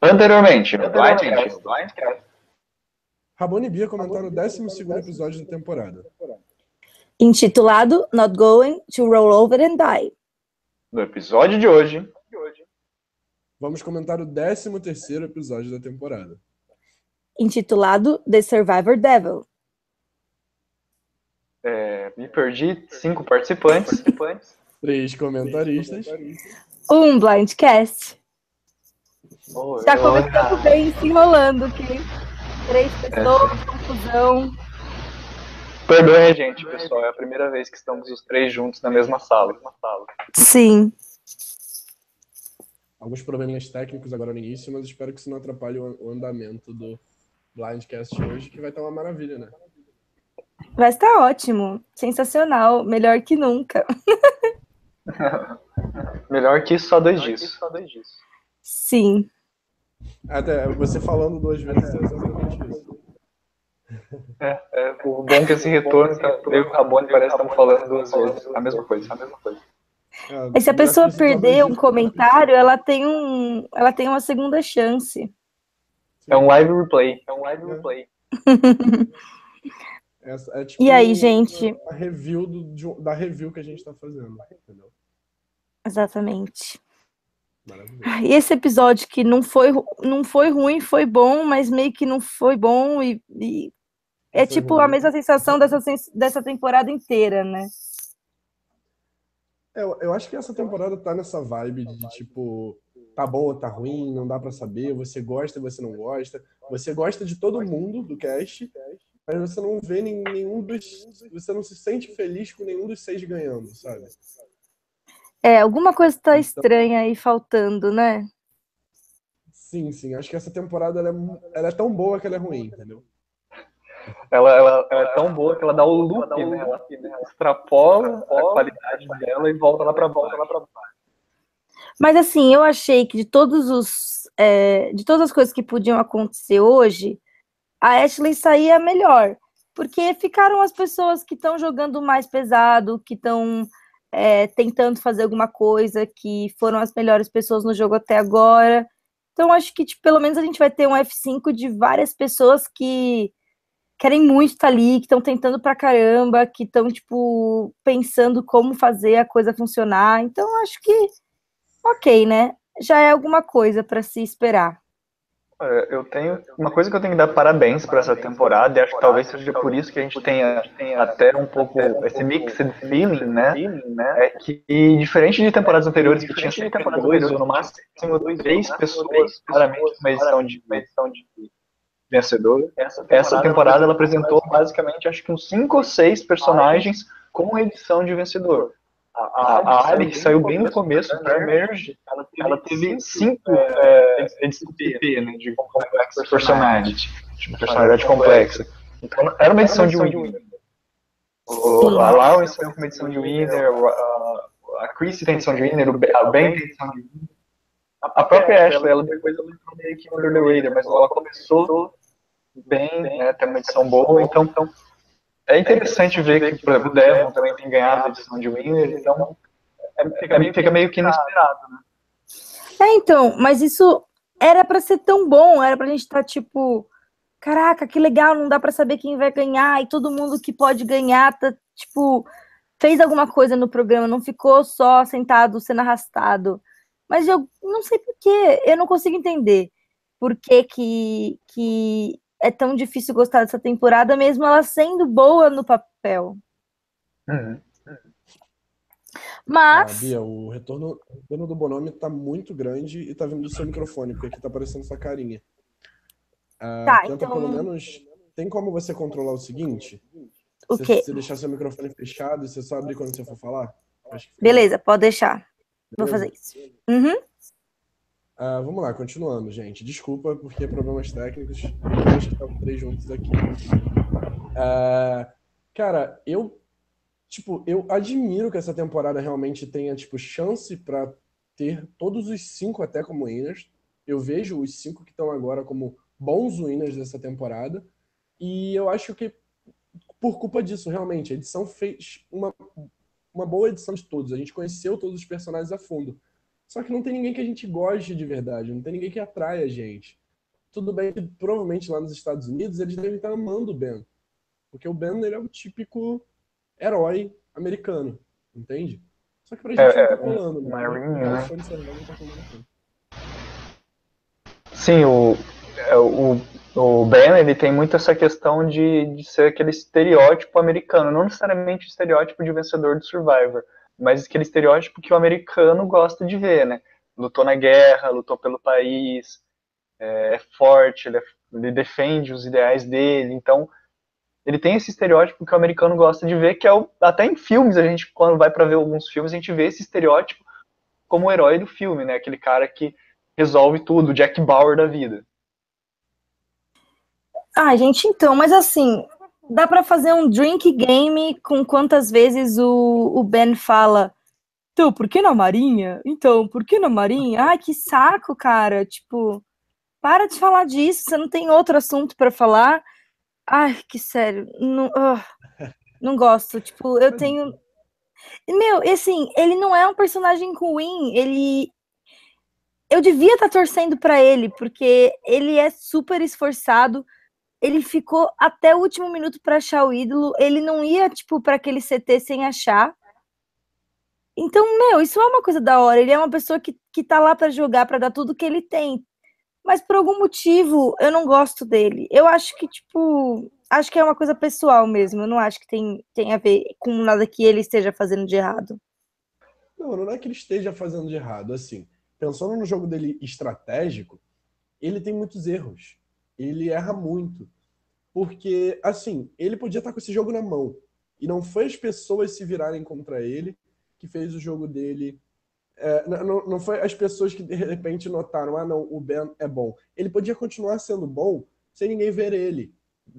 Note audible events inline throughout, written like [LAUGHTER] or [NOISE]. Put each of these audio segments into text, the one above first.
Anteriormente, no Blindcast. Rabone e Bia comentaram o 12 episódio da temporada. Intitulado Not Going to Roll Over and Die. No episódio de hoje, vamos comentar o 13 episódio da temporada. Intitulado The Survivor Devil. É, me perdi, cinco participantes. Três comentaristas. Um blindcast. Oh, Já começando bem, se enrolando aqui. Três pessoas, é. confusão. Perdoe, gente, pessoal. É a primeira vez que estamos os três juntos na mesma sala. Sim. Alguns probleminhas técnicos agora no início, mas espero que isso não atrapalhe o andamento do Blindcast hoje, que vai estar uma maravilha, né? Vai estar ótimo. Sensacional. Melhor que nunca. [LAUGHS] Melhor que só dois dias. Sim. Até você falando duas vezes é exatamente isso. É, é, o bom é que esse retorno, tá, eu e o Rabone parece que estamos falando duas vezes a mesma coisa. A mesma coisa. É, se a pessoa perder um comentário, ela tem um, ela tem uma segunda chance. É um live replay. É um live replay. é tipo e aí, gente? A review do, da review que a gente está fazendo, entendeu? Exatamente. E esse episódio que não foi, não foi ruim, foi bom, mas meio que não foi bom e, e é foi tipo ruim. a mesma sensação dessa, dessa temporada inteira, né? Eu, eu acho que essa temporada tá nessa vibe de tipo, tá bom ou tá ruim, não dá para saber, você gosta, você não gosta, você gosta de todo mundo do cast, mas você não vê nenhum dos, você não se sente feliz com nenhum dos seis ganhando, sabe? É, alguma coisa está então estranha aí faltando, né? Sim, sim. Acho que essa temporada ela é, ela é tão boa que ela é ruim, entendeu? Ela, ela, ela, é tão boa que ela dá o loop, ela, né? ela, ela extrapola a qualidade dela e volta lá para volta lá para baixo. Mas assim, eu achei que de todos os é, de todas as coisas que podiam acontecer hoje, a Ashley saía melhor, porque ficaram as pessoas que estão jogando mais pesado, que estão é, tentando fazer alguma coisa, que foram as melhores pessoas no jogo até agora. Então, acho que tipo, pelo menos a gente vai ter um F5 de várias pessoas que querem muito estar ali, que estão tentando pra caramba, que estão, tipo, pensando como fazer a coisa funcionar. Então, acho que, ok, né? Já é alguma coisa para se esperar. Eu tenho uma coisa que eu tenho que dar parabéns para essa temporada, e acho que talvez seja por isso que a gente tenha até um pouco esse mixed feeling, né? É que, diferente de temporadas anteriores, que tinha sempre dois ou no máximo três pessoas, claramente uma edição de, uma edição de vencedor, essa temporada ela apresentou basicamente acho que uns cinco ou seis personagens com edição de vencedor. A, a Ali, que saiu bem no começo, para Emerge, ela teve, ela teve cinco é, edições PP, né, de Complex Personality, de personalidade complexa. Então, era uma edição de Winner. A Lawrence tem uma edição de Winner, a Chrissy tem edição de Winner, a Ben tem edição de Winner. A própria Ashley, ela depois ela entrou meio que under the radar, mas ela começou bem, né, tem uma edição boa, então, então é interessante ver que, por exemplo, o Devon também tem ganhado a edição de Winner, então é, fica, meio, fica meio que inesperado, né? É, então, mas isso era para ser tão bom, era pra gente estar tá, tipo, caraca, que legal, não dá para saber quem vai ganhar, e todo mundo que pode ganhar tá, tipo, fez alguma coisa no programa, não ficou só sentado sendo arrastado. Mas eu não sei porquê, eu não consigo entender por que, que, que é tão difícil gostar dessa temporada, mesmo ela sendo boa no papel. Uhum. Mas. Ah, Bia, o retorno, o retorno do Bonome tá muito grande e tá vindo do seu microfone, porque aqui tá aparecendo sua carinha. Ah, tá, tenta então... pelo menos. Tem como você controlar o seguinte? O você, quê? Você deixar seu microfone fechado e você só abrir quando você for falar? Beleza, pode deixar. Beleza? Vou fazer isso. Uhum. Uh, vamos lá, continuando, gente. Desculpa, porque problemas técnicos. Acho que estamos três juntos aqui. Uh, cara, eu tipo, eu admiro que essa temporada realmente tenha tipo chance para ter todos os cinco até como winners. Eu vejo os cinco que estão agora como bons winners dessa temporada. E eu acho que por culpa disso, realmente, a edição fez uma, uma boa edição de todos. A gente conheceu todos os personagens a fundo. Só que não tem ninguém que a gente goste de verdade, não tem ninguém que atrai a gente. Tudo bem que provavelmente lá nos Estados Unidos eles devem estar amando o Ben. Porque o Ben ele é o típico herói americano, entende? Só que pra gente é, não tá rolando. Né? Marine, né? Sim, o, é, o, o Ben ele tem muito essa questão de, de ser aquele estereótipo americano, não necessariamente estereótipo de vencedor do Survivor, mas aquele estereótipo que o americano gosta de ver, né? Lutou na guerra, lutou pelo país, é, é forte, ele, é, ele, defende os ideais dele, então ele tem esse estereótipo que o americano gosta de ver, que é o, até em filmes, a gente, quando vai para ver alguns filmes, a gente vê esse estereótipo como o herói do filme, né? Aquele cara que resolve tudo, Jack Bauer da vida. Ah, gente, então, mas assim, dá para fazer um drink game com quantas vezes o, o Ben fala. Então, por que na Marinha? Então, por que na Marinha? Ai, que saco, cara. Tipo, para de falar disso, você não tem outro assunto para falar. Ai, que sério. Não, uh, não gosto. Tipo, eu tenho. Meu, assim, ele não é um personagem ruim. Ele. Eu devia estar tá torcendo para ele, porque ele é super esforçado ele ficou até o último minuto para achar o ídolo. Ele não ia, tipo, para aquele CT sem achar. Então, meu, isso é uma coisa da hora. Ele é uma pessoa que, que tá lá para jogar, para dar tudo que ele tem. Mas por algum motivo, eu não gosto dele. Eu acho que, tipo, acho que é uma coisa pessoal mesmo. Eu não acho que tem, tem a ver com nada que ele esteja fazendo de errado. Não, não é que ele esteja fazendo de errado. Assim, pensando no jogo dele estratégico, ele tem muitos erros ele erra muito. Porque, assim, ele podia estar com esse jogo na mão. E não foi as pessoas se virarem contra ele que fez o jogo dele. É, não, não foi as pessoas que de repente notaram, ah, não, o Ben é bom. Ele podia continuar sendo bom sem ninguém ver ele.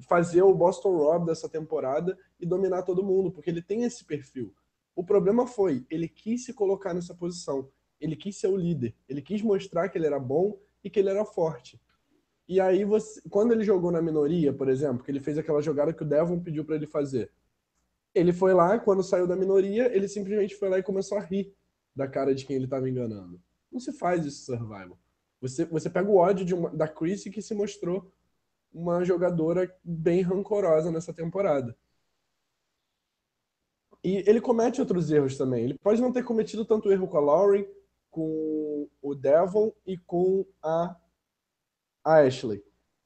Fazer o Boston Rob dessa temporada e dominar todo mundo, porque ele tem esse perfil. O problema foi, ele quis se colocar nessa posição. Ele quis ser o líder. Ele quis mostrar que ele era bom e que ele era forte. E aí, você, quando ele jogou na minoria, por exemplo, que ele fez aquela jogada que o Devon pediu para ele fazer, ele foi lá, quando saiu da minoria, ele simplesmente foi lá e começou a rir da cara de quem ele estava enganando. Não se faz isso survival. Você, você pega o ódio uma, da Chrissy que se mostrou uma jogadora bem rancorosa nessa temporada. E ele comete outros erros também. Ele pode não ter cometido tanto erro com a Lauren, com o Devon e com a a Ashley.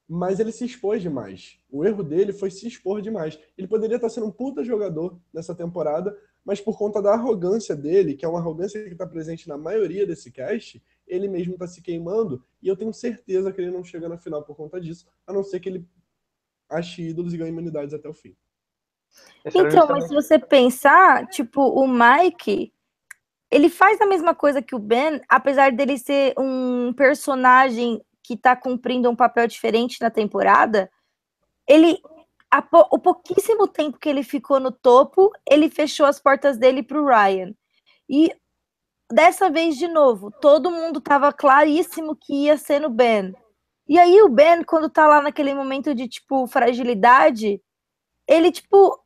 Mas ele se expôs demais. O erro dele foi se expor demais. Ele poderia estar sendo um puta jogador nessa temporada, mas por conta da arrogância dele, que é uma arrogância que está presente na maioria desse cast, ele mesmo está se queimando. E eu tenho certeza que ele não chega na final por conta disso, a não ser que ele ache ídolos e ganhe imunidades até o fim. Então, mas se você pensar, tipo, o Mike, ele faz a mesma coisa que o Ben, apesar dele ser um personagem que está cumprindo um papel diferente na temporada, ele o pouquíssimo tempo que ele ficou no topo, ele fechou as portas dele para o Ryan. E dessa vez de novo, todo mundo estava claríssimo que ia ser no Ben. E aí o Ben, quando tá lá naquele momento de tipo fragilidade, ele tipo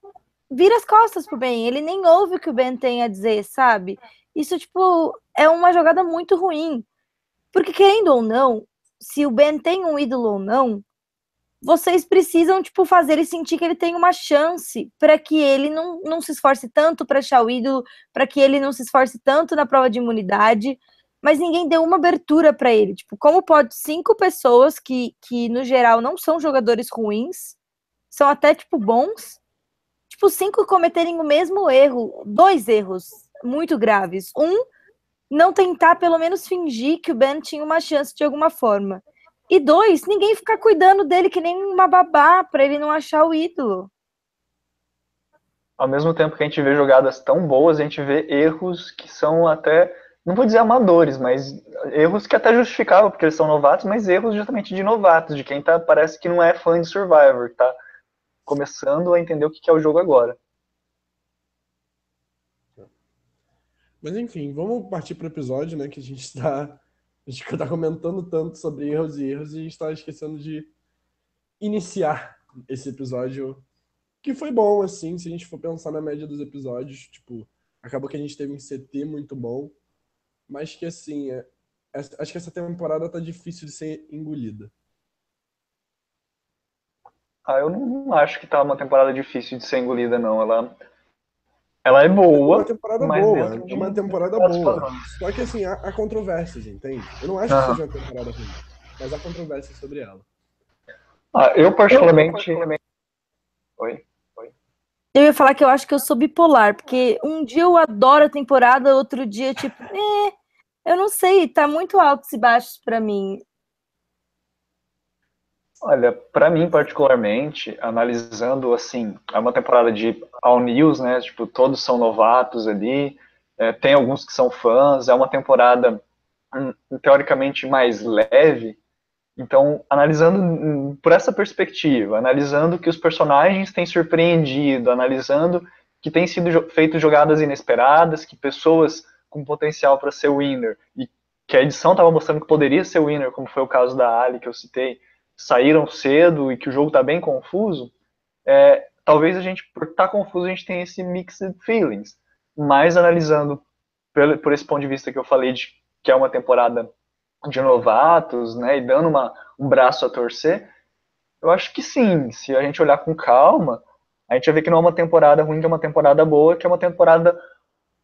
vira as costas pro Ben, ele nem ouve o que o Ben tem a dizer, sabe? Isso tipo é uma jogada muito ruim. Porque querendo ou não, se o Ben tem um ídolo ou não, vocês precisam, tipo, fazer ele sentir que ele tem uma chance para que ele não, não se esforce tanto para achar o ídolo, para que ele não se esforce tanto na prova de imunidade, mas ninguém deu uma abertura para ele. Tipo, como pode cinco pessoas que, que, no geral, não são jogadores ruins, são até, tipo, bons, tipo, cinco cometerem o mesmo erro, dois erros muito graves. Um, não tentar pelo menos fingir que o Ben tinha uma chance de alguma forma. E dois, ninguém ficar cuidando dele que nem uma babá para ele não achar o ídolo. Ao mesmo tempo que a gente vê jogadas tão boas, a gente vê erros que são até, não vou dizer amadores, mas erros que até justificavam porque eles são novatos, mas erros justamente de novatos, de quem tá, parece que não é fã de Survivor, tá começando a entender o que é o jogo agora. Mas enfim, vamos partir para o episódio, né? Que a gente está a gente está comentando tanto sobre erros e erros e a gente está esquecendo de iniciar esse episódio que foi bom, assim, se a gente for pensar na média dos episódios, tipo, acabou que a gente teve um CT muito bom. mas que assim, é, é, acho que essa temporada tá difícil de ser engolida. Ah, eu não acho que tá uma temporada difícil de ser engolida, não. Ela, ela é boa. É uma temporada mas boa, é uma um temporada boa. Só que assim, há, há controvérsias, entende? Eu não acho Aham. que seja uma temporada ruim, mas há controvérsias sobre ela. Ah, eu particularmente. Oi? Eu ia falar que eu acho que eu sou bipolar, porque um dia eu adoro a temporada, outro dia, tipo, [LAUGHS] eh, eu não sei, tá muito altos e baixos pra mim. Olha, pra mim particularmente, analisando assim, é uma temporada de All News, né? Tipo, todos são novatos ali, é, tem alguns que são fãs, é uma temporada hum, teoricamente mais leve. Então, analisando hum, por essa perspectiva, analisando que os personagens têm surpreendido, analisando que tem sido feito jogadas inesperadas, que pessoas com potencial para ser winner e que a edição estava mostrando que poderia ser winner, como foi o caso da Ali que eu citei, saíram cedo e que o jogo está bem confuso, é, talvez a gente, por estar confuso, a gente tenha esse mixed feelings. Mas analisando pelo- por esse ponto de vista que eu falei, de que é uma temporada de novatos, né, e dando uma, um braço a torcer, eu acho que sim. Se a gente olhar com calma, a gente vai ver que não é uma temporada ruim, que é uma temporada boa, que é uma temporada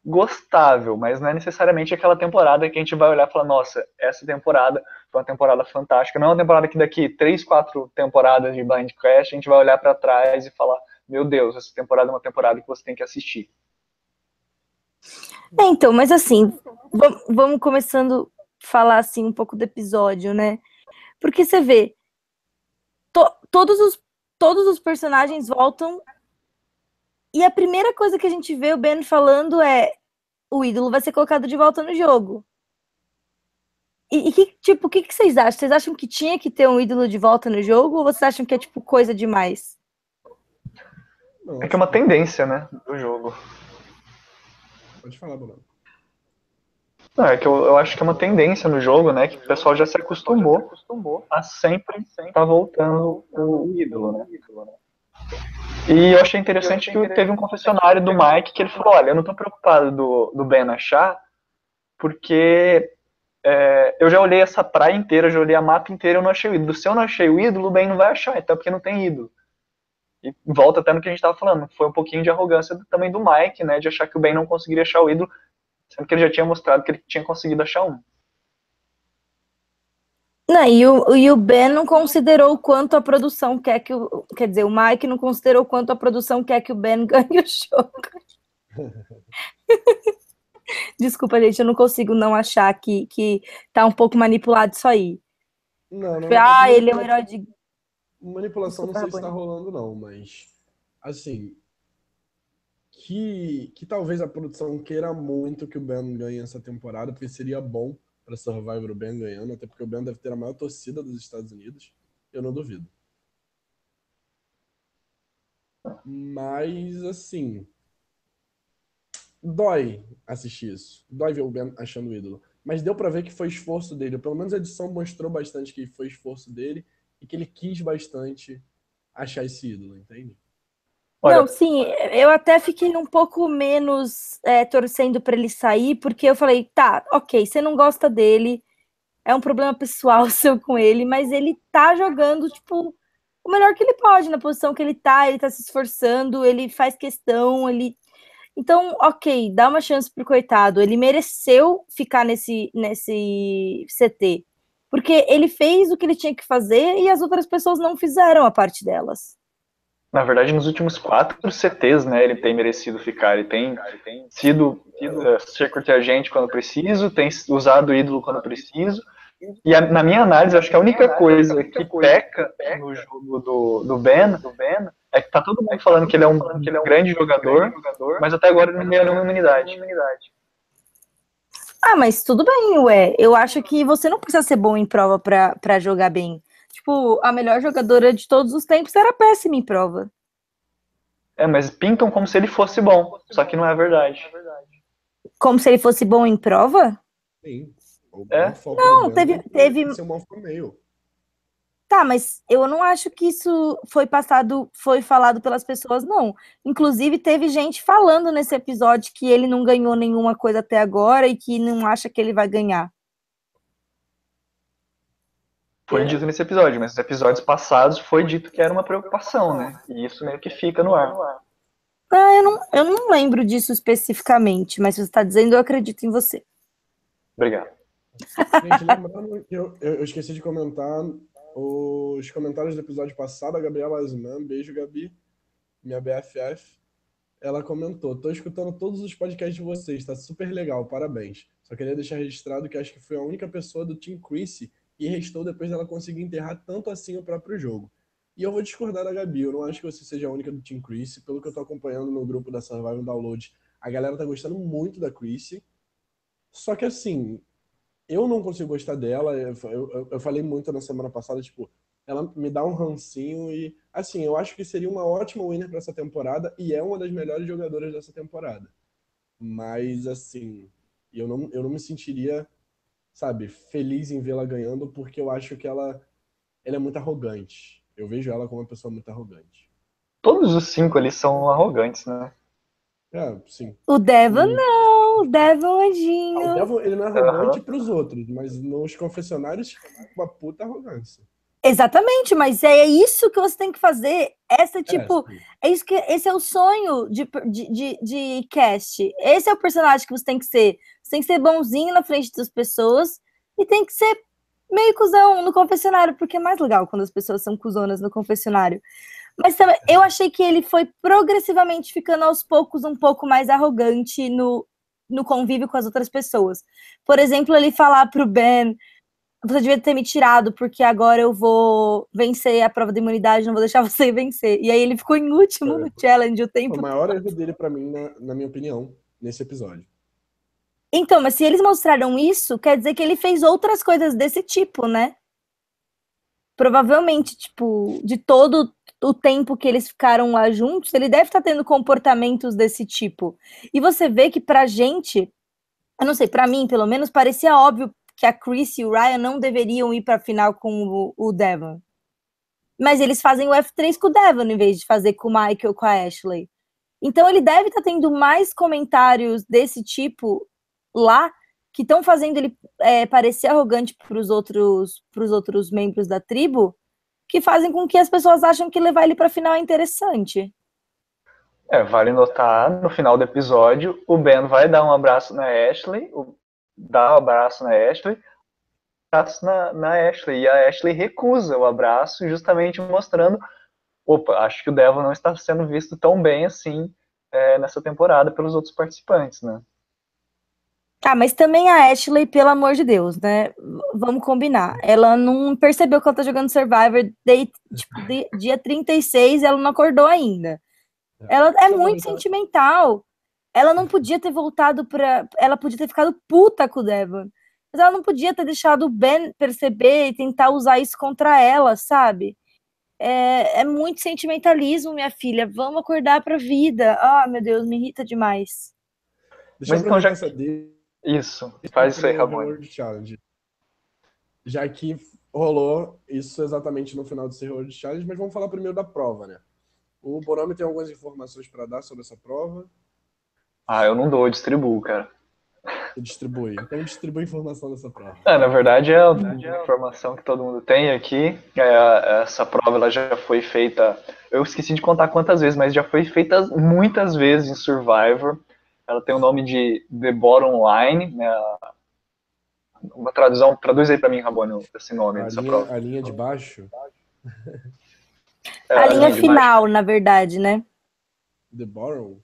gostável, mas não é necessariamente aquela temporada que a gente vai olhar e falar, nossa, essa temporada foi uma temporada fantástica. Não é uma temporada que daqui três, quatro temporadas de Blind Crash a gente vai olhar para trás e falar, meu Deus, essa temporada é uma temporada que você tem que assistir. É, então, mas assim, vam- vamos começando a falar assim um pouco do episódio, né? Porque você vê, to- todos, os, todos os personagens voltam e a primeira coisa que a gente vê o Ben falando é o ídolo vai ser colocado de volta no jogo. E, e que, tipo, o que, que vocês acham? Vocês acham que tinha que ter um ídolo de volta no jogo ou vocês acham que é, tipo, coisa demais? É que é uma tendência, né, do jogo. Pode falar, Bruno. Não, é que eu, eu acho que é uma tendência no jogo, né, que o pessoal já se acostumou a sempre estar voltando o ídolo, né. E eu achei interessante que teve um confessionário do Mike que ele falou, olha, eu não tô preocupado do, do Ben achar, porque é, eu já olhei essa praia inteira, já olhei a mapa inteira, eu não achei o ídolo. Se eu não achei o ídolo, o Ben não vai achar, então porque não tem ídolo. E volta até no que a gente estava falando, foi um pouquinho de arrogância também do Mike, né, de achar que o Ben não conseguiria achar o ídolo, sendo que ele já tinha mostrado que ele tinha conseguido achar um. Não, e o, e o Ben não considerou o quanto a produção quer que o. Quer dizer, o Mike não considerou o quanto a produção quer que o Ben [LAUGHS] ganhe o jogo. [LAUGHS] Desculpa, gente, eu não consigo não achar que, que tá um pouco manipulado isso aí. Não, não. Tipo, ah, ele é o herói de. Manipulação não sei se tá Rabone. rolando, não, mas assim. Que, que talvez a produção queira muito que o Ben ganhe essa temporada, porque seria bom pra Survivor o Ben ganhando, até porque o Ben deve ter a maior torcida dos Estados Unidos. Eu não duvido. Mas, assim. Dói assistir isso. Dói ver o Ben achando o ídolo. Mas deu pra ver que foi esforço dele. Pelo menos a edição mostrou bastante que foi esforço dele e que ele quis bastante achar esse ídolo, entende? Olha, Não, sim, eu até fiquei um pouco menos é, torcendo pra ele sair, porque eu falei, tá, ok, você não gosta dele, é um problema pessoal [LAUGHS] seu com ele, mas ele tá jogando, tipo, o melhor que ele pode na posição que ele tá, ele tá se esforçando, ele faz questão, ele. Então, ok, dá uma chance pro coitado. Ele mereceu ficar nesse, nesse CT. Porque ele fez o que ele tinha que fazer e as outras pessoas não fizeram a parte delas. Na verdade, nos últimos quatro CTs, né, ele tem merecido ficar. Ele tem sido uh, agente quando preciso, tem usado o ídolo quando preciso. E a, na minha análise, acho que a única coisa que peca no jogo do, do Ben é que tá todo mundo falando que ele é um, que ele é um grande jogador, mas até agora ele não ganhou nenhuma imunidade. Ah, mas tudo bem, ué. Eu acho que você não precisa ser bom em prova pra jogar bem. Tipo, a melhor jogadora de todos os tempos era péssima em prova. É, mas pintam como se ele fosse bom, só que não é verdade. Como se ele fosse bom em prova? Sim. É? Não, teve- teve- meio. Tá, mas eu não acho que isso foi passado, foi falado pelas pessoas, não. Inclusive, teve gente falando nesse episódio que ele não ganhou nenhuma coisa até agora e que não acha que ele vai ganhar. Foi dito nesse episódio, mas nos episódios passados foi dito que era uma preocupação, né? E isso meio que fica no ar. Ah, eu não, eu não lembro disso especificamente, mas se você está dizendo, eu acredito em você. Obrigado. Gente, lembrando que eu, eu esqueci de comentar os comentários do episódio passado, a Gabriela Azman, beijo Gabi, minha BFF, ela comentou: tô escutando todos os podcasts de vocês, tá super legal, parabéns. Só queria deixar registrado que acho que foi a única pessoa do Team Chrissy que restou depois dela conseguir enterrar tanto assim o próprio jogo. E eu vou discordar da Gabi, eu não acho que você seja a única do Team Chrissy, pelo que eu tô acompanhando no grupo da Survival Download, a galera tá gostando muito da Chrissy. Só que assim, eu não consigo gostar dela. Eu, eu, eu, falei muito na semana passada, tipo, ela me dá um rancinho e, assim, eu acho que seria uma ótima winner para essa temporada e é uma das melhores jogadoras dessa temporada. Mas, assim, eu não, eu não me sentiria, sabe, feliz em vê-la ganhando porque eu acho que ela, ela é muito arrogante. Eu vejo ela como uma pessoa muito arrogante. Todos os cinco ali são arrogantes, né? É, sim. O Devon não, o Devon é anjinho. Ah, o Devon, ele não é arrogante uhum. pros outros, mas nos confessionários, uma puta arrogância. Exatamente, mas é isso que você tem que fazer. Essa, é, tipo, é, é isso que esse é o sonho de, de, de, de, cast. Esse é o personagem que você tem que ser. Você tem que ser bonzinho na frente das pessoas e tem que ser meio cuzão no confessionário, porque é mais legal quando as pessoas são cuzonas no confessionário. Mas também, eu achei que ele foi progressivamente ficando aos poucos um pouco mais arrogante no, no convívio com as outras pessoas. Por exemplo, ele falar pro Ben: você devia ter me tirado, porque agora eu vou vencer a prova de imunidade, não vou deixar [LAUGHS] você vencer. E aí ele ficou em último é. no challenge o tempo. O maior erro dele, para mim, na, na minha opinião, nesse episódio. Então, mas se eles mostraram isso, quer dizer que ele fez outras coisas desse tipo, né? Provavelmente, tipo, de todo o tempo que eles ficaram lá juntos, ele deve estar tá tendo comportamentos desse tipo. E você vê que pra gente, eu não sei, para mim, pelo menos, parecia óbvio que a Chris e o Ryan não deveriam ir para a final com o, o Devon. Mas eles fazem o F3 com o Devon em vez de fazer com o Michael ou com a Ashley. Então ele deve estar tá tendo mais comentários desse tipo lá que estão fazendo ele é, parecer arrogante para os outros, outros membros da tribo que fazem com que as pessoas acham que levar ele para final é interessante. É, vale notar, no final do episódio, o Ben vai dar um abraço na Ashley, dá um abraço na Ashley, abraço na, na Ashley, e a Ashley recusa o abraço, justamente mostrando, opa, acho que o Devil não está sendo visto tão bem assim é, nessa temporada pelos outros participantes, né? Ah, mas também a Ashley, pelo amor de Deus, né? Vamos combinar. Ela não percebeu que ela tá jogando Survivor de, tipo, de, dia 36 ela não acordou ainda. É. Ela é muito sentimental. Ela não podia ter voltado para. Ela podia ter ficado puta com o Devon. Mas ela não podia ter deixado o Ben perceber e tentar usar isso contra ela, sabe? É, é muito sentimentalismo, minha filha. Vamos acordar pra vida. Ah, meu Deus, me irrita demais. Deixa Mas eu então já. Isso, faz isso aí, Ramon. Já que rolou isso exatamente no final do World Challenge, mas vamos falar primeiro da prova, né? O Borome tem algumas informações para dar sobre essa prova. Ah, eu não dou, eu distribuo, cara. Eu distribui. Então distribui informação dessa prova. É, na verdade é a informação que todo mundo tem aqui. É, essa prova ela já foi feita. Eu esqueci de contar quantas vezes, mas já foi feita muitas vezes em Survivor. Ela tem o nome de The Bottom Line, né? Uma tradução, traduz aí para mim, Rabone, esse nome a dessa linha, prova. A linha de baixo? É, a, a, linha, linha final, baixo. na verdade, né? The Bottom?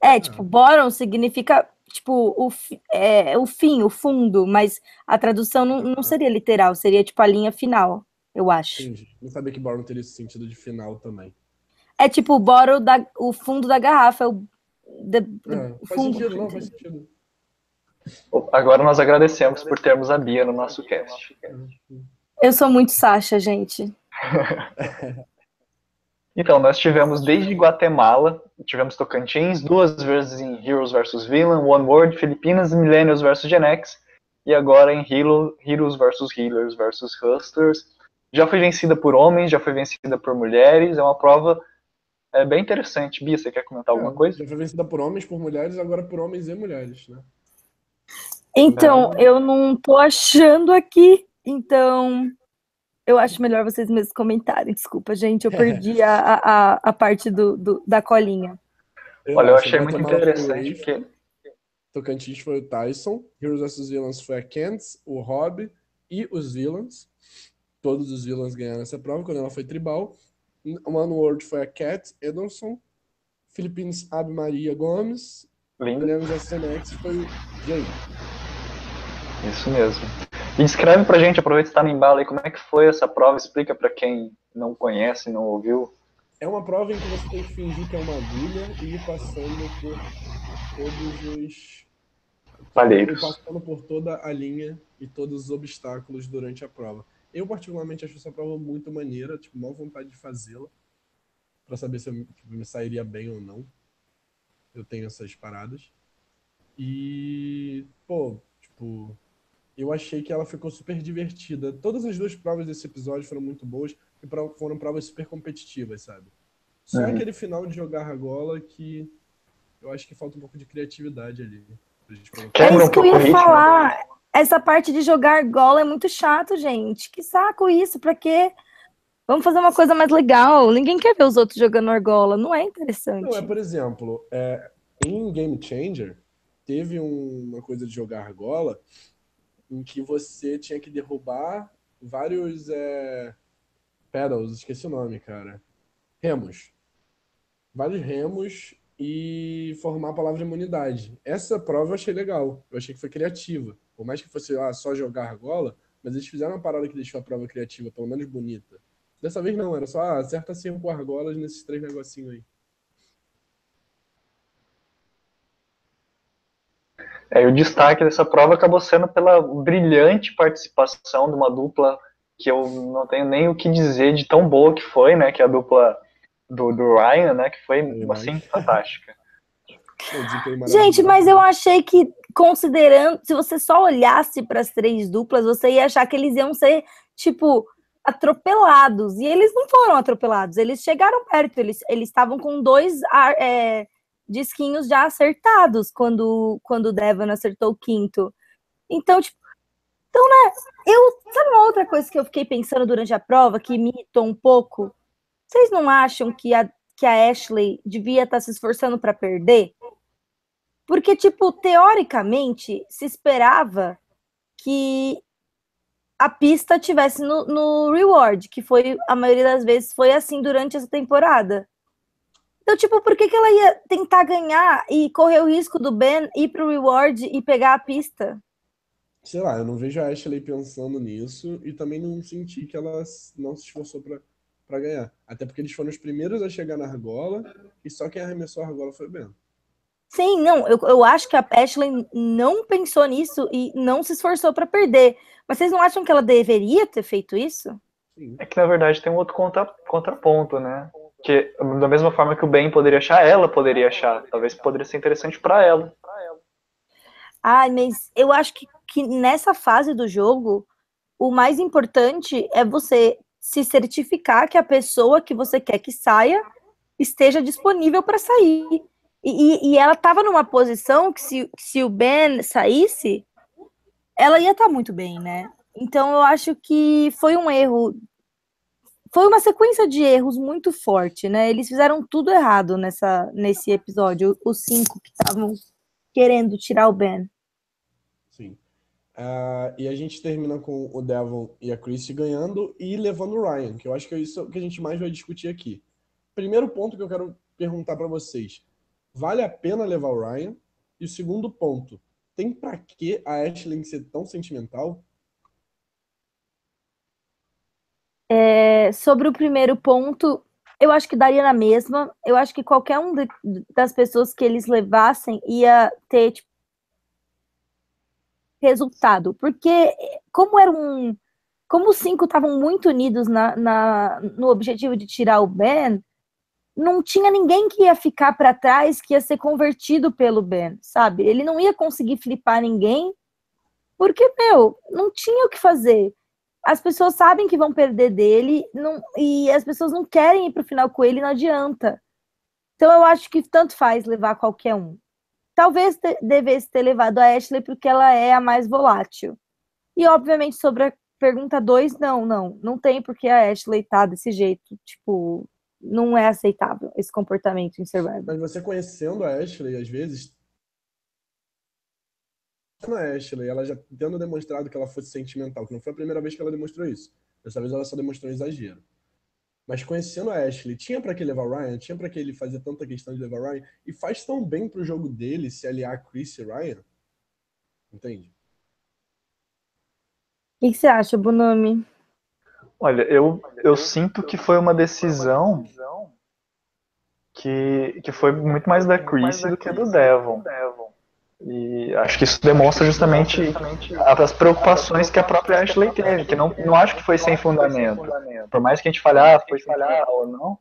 É, tipo, bottom significa, tipo, o, é, o fim, o fundo, mas a tradução não, não seria literal, seria, tipo, a linha final, eu acho. Entendi. Não sabia que bottom teria esse sentido de final também. É tipo o bottom da, o fundo da garrafa, é o de, de é, faz fundo. sentido, não, faz sentido. Agora nós agradecemos por termos a Bia no nosso cast. Eu sou muito Sasha, gente. [LAUGHS] então, nós tivemos desde Guatemala, tivemos Tocantins, duas vezes em Heroes vs Villain, One World, Filipinas, Millennials vs Gen X, e agora em Hero, Heroes vs Healers vs Hustlers. já foi vencida por homens, já foi vencida por mulheres, é uma prova é, bem interessante. Bia, você quer comentar alguma É, coisa? Já foi vencida por homens, por mulheres, agora por homens e mulheres, né? Então, eu não tô achando aqui, então eu acho melhor vocês mesmos comentarem. Desculpa, gente, eu perdi a, a, a parte do, do- da colinha. Olha, eu achei muito interessante, porque Tocantins foi o Tyson, Heroes vs Villains foi a Kent, o Rob e os Villains. Todos os Villains ganharam essa prova quando ela foi tribal. One World foi a Cat Edelson, Philippines Ab Maria Gomes, lindo, Williams SNX foi o Jay. isso mesmo. E descreve pra gente, aproveita que está no embalo aí, como é que foi essa prova, explica pra quem não conhece, não ouviu. É uma prova em que você tem que fingir que é uma agulha e ir passando por todos os. Palheiros. ir passando por toda a linha e todos os obstáculos durante a prova. Eu, particularmente, acho essa prova muito maneira, tipo, mal vontade de fazê-la, para saber se eu tipo, me sairia bem ou não. Eu tenho essas paradas. E, pô, tipo, eu achei que ela ficou super divertida. Todas as duas provas desse episódio foram muito boas e foram provas super competitivas, sabe? Só Uhum. aquele final de jogar argola que eu acho que falta um pouco de criatividade ali. colocar. É Quebra isso um que eu ia falar. Essa parte de jogar gola é muito chato, gente. Que saco isso, pra quê? Vamos fazer uma coisa mais legal. Ninguém quer ver os outros jogando argola. Não é interessante. Não, é, por exemplo, é, em Game Changer, teve um- uma coisa de jogar argola em que você tinha que derrubar vários é, pedals, esqueci o nome, cara. Remos. Vários remos e formar a palavra imunidade. Essa prova eu achei legal. Eu achei que foi criativa. Por mais que fosse ah, só jogar argola, mas eles fizeram uma parada que deixou a prova criativa, pelo menos bonita. Dessa vez não, era só ah, acerta cinco argolas nesses três negocinhos aí. É, o destaque dessa prova acabou sendo pela brilhante participação de uma dupla que eu não tenho nem o que dizer de tão boa que foi, né? Que é a dupla do, do Ryan, né? Que foi, assim, fantástica. Gente, mas eu achei que, considerando, se você só olhasse para as três duplas, você ia achar que eles iam ser, tipo, atropelados. E eles não foram atropelados, eles chegaram perto, eles eles estavam com dois é, disquinhos já acertados quando, quando o Devon acertou o quinto. Então, tipo, então, né, eu, sabe uma outra coisa que eu fiquei pensando durante a prova, que me irritou um pouco? Vocês não acham que a, que a Ashley devia estar se esforçando para perder? Porque, tipo, teoricamente, se esperava que a pista tivesse no, no reward, que foi, a maioria das vezes, foi assim durante essa temporada. Então, tipo, por que, que ela ia tentar ganhar e correr o risco do Ben ir pro reward e pegar a pista? Sei lá, eu não vejo a Ashley pensando nisso e também não senti que ela não se esforçou pra, pra ganhar. Até porque eles foram os primeiros a chegar na argola e só quem arremessou a argola foi o Ben. Sim, não, eu, eu acho que a Ashley não pensou nisso e não se esforçou para perder. Mas vocês não acham que ela deveria ter feito isso? Sim. É que, na verdade, tem um outro contra, contraponto, né? Que, da mesma forma que o Ben poderia achar, ela poderia achar. Talvez poderia ser interessante pra ela. Ai, mas eu acho que, que nessa fase do jogo, o mais importante é você se certificar que a pessoa que você quer que saia esteja disponível para sair. E, e- ela estava numa posição que se, se o Ben saísse, ela ia estar muito bem, né? Então eu acho que foi um erro. Foi uma sequência de erros muito forte, né? Eles fizeram tudo errado nessa, nesse episódio, os cinco que estavam querendo tirar o Ben. Sim. Ah, e a gente termina com o Devon e a Chrissy ganhando e levando o Ryan, que eu acho que é isso que a gente mais vai discutir aqui. Primeiro ponto que eu quero perguntar pra vocês: vale a pena levar o Ryan? E o segundo ponto, tem pra que a Ashley ser tão sentimental? É, sobre o primeiro ponto, eu acho que daria na mesma. Eu acho que qualquer um de- das pessoas que eles levassem ia ter tipo, resultado. Porque, como era um. Como os cinco estavam muito unidos na, na- no objetivo de tirar o Ben, não tinha ninguém que ia ficar para trás que ia ser convertido pelo Ben, sabe? Ele não ia conseguir flipar ninguém, porque, meu, não tinha o que fazer as pessoas sabem que vão perder dele não, e as pessoas não querem ir para o final com ele, não adianta. Então eu acho que tanto faz levar qualquer um. Talvez te, devesse ter levado a Ashley porque ela é a mais volátil. E obviamente sobre a pergunta 2, não, não, não tem porque a Ashley tá desse jeito, tipo, não é aceitável esse comportamento em Survivor. Mas você conhecendo a Ashley, às vezes, na Ashley, ela já tendo demonstrado que ela fosse sentimental, que não foi a primeira vez que ela demonstrou isso. Dessa vez ela só demonstrou um exagero. Mas conhecendo a Ashley, tinha para que levar o Ryan, tinha para que ele fazer tanta questão de levar o Ryan, e faz tão bem pro jogo dele se aliar a Chris e Ryan. Entende? O que, você acha, Bonami? Olha, eu, eu sinto que foi uma decisão que, que foi muito mais da Chris do que do Devon. E acho que isso demonstra justamente as preocupações que a própria Ashley teve, que não, não acho que foi sem fundamento. Por mais que a gente falhar, ah, foi falhar ou não,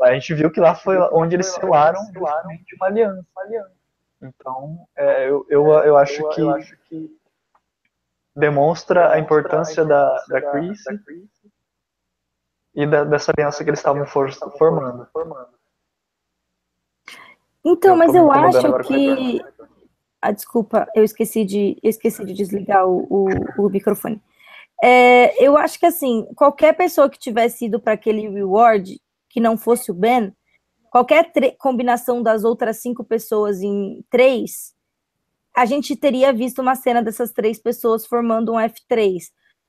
a gente viu que lá foi onde eles selaram justamente uma aliança. Então, é, eu, eu, eu acho que demonstra a importância da, da Chris e da, dessa aliança que eles estavam formando. Então, mas eu acho que. Ah, desculpa, eu esqueci de, eu esqueci de desligar o, o, o microfone. É, eu acho que assim, qualquer pessoa que tivesse ido para aquele reward, que não fosse o Ben, qualquer combinação das outras cinco pessoas em três, a gente teria visto uma cena dessas três pessoas formando um F3.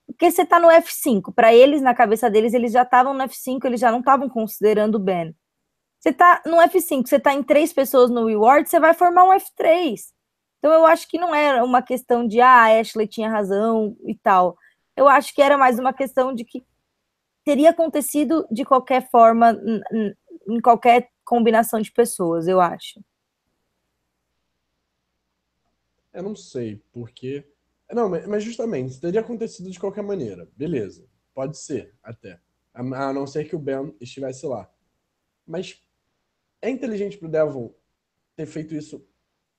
Porque você tá no F5, para eles, na cabeça deles, eles já estavam no F5, eles já não estavam considerando o Ben. Você tá no F5, você tá em três pessoas no reward, você vai formar um F3. Então eu acho que não era uma questão de ah, a Ashley tinha razão e tal. Eu acho que era mais uma questão de que teria acontecido de qualquer forma em qualquer combinação de pessoas, eu acho. Eu não sei, porque. Não, mas justamente, teria acontecido de qualquer maneira. Beleza. Pode ser, até. A não ser que o Ben estivesse lá. Mas é inteligente pro Devon ter feito isso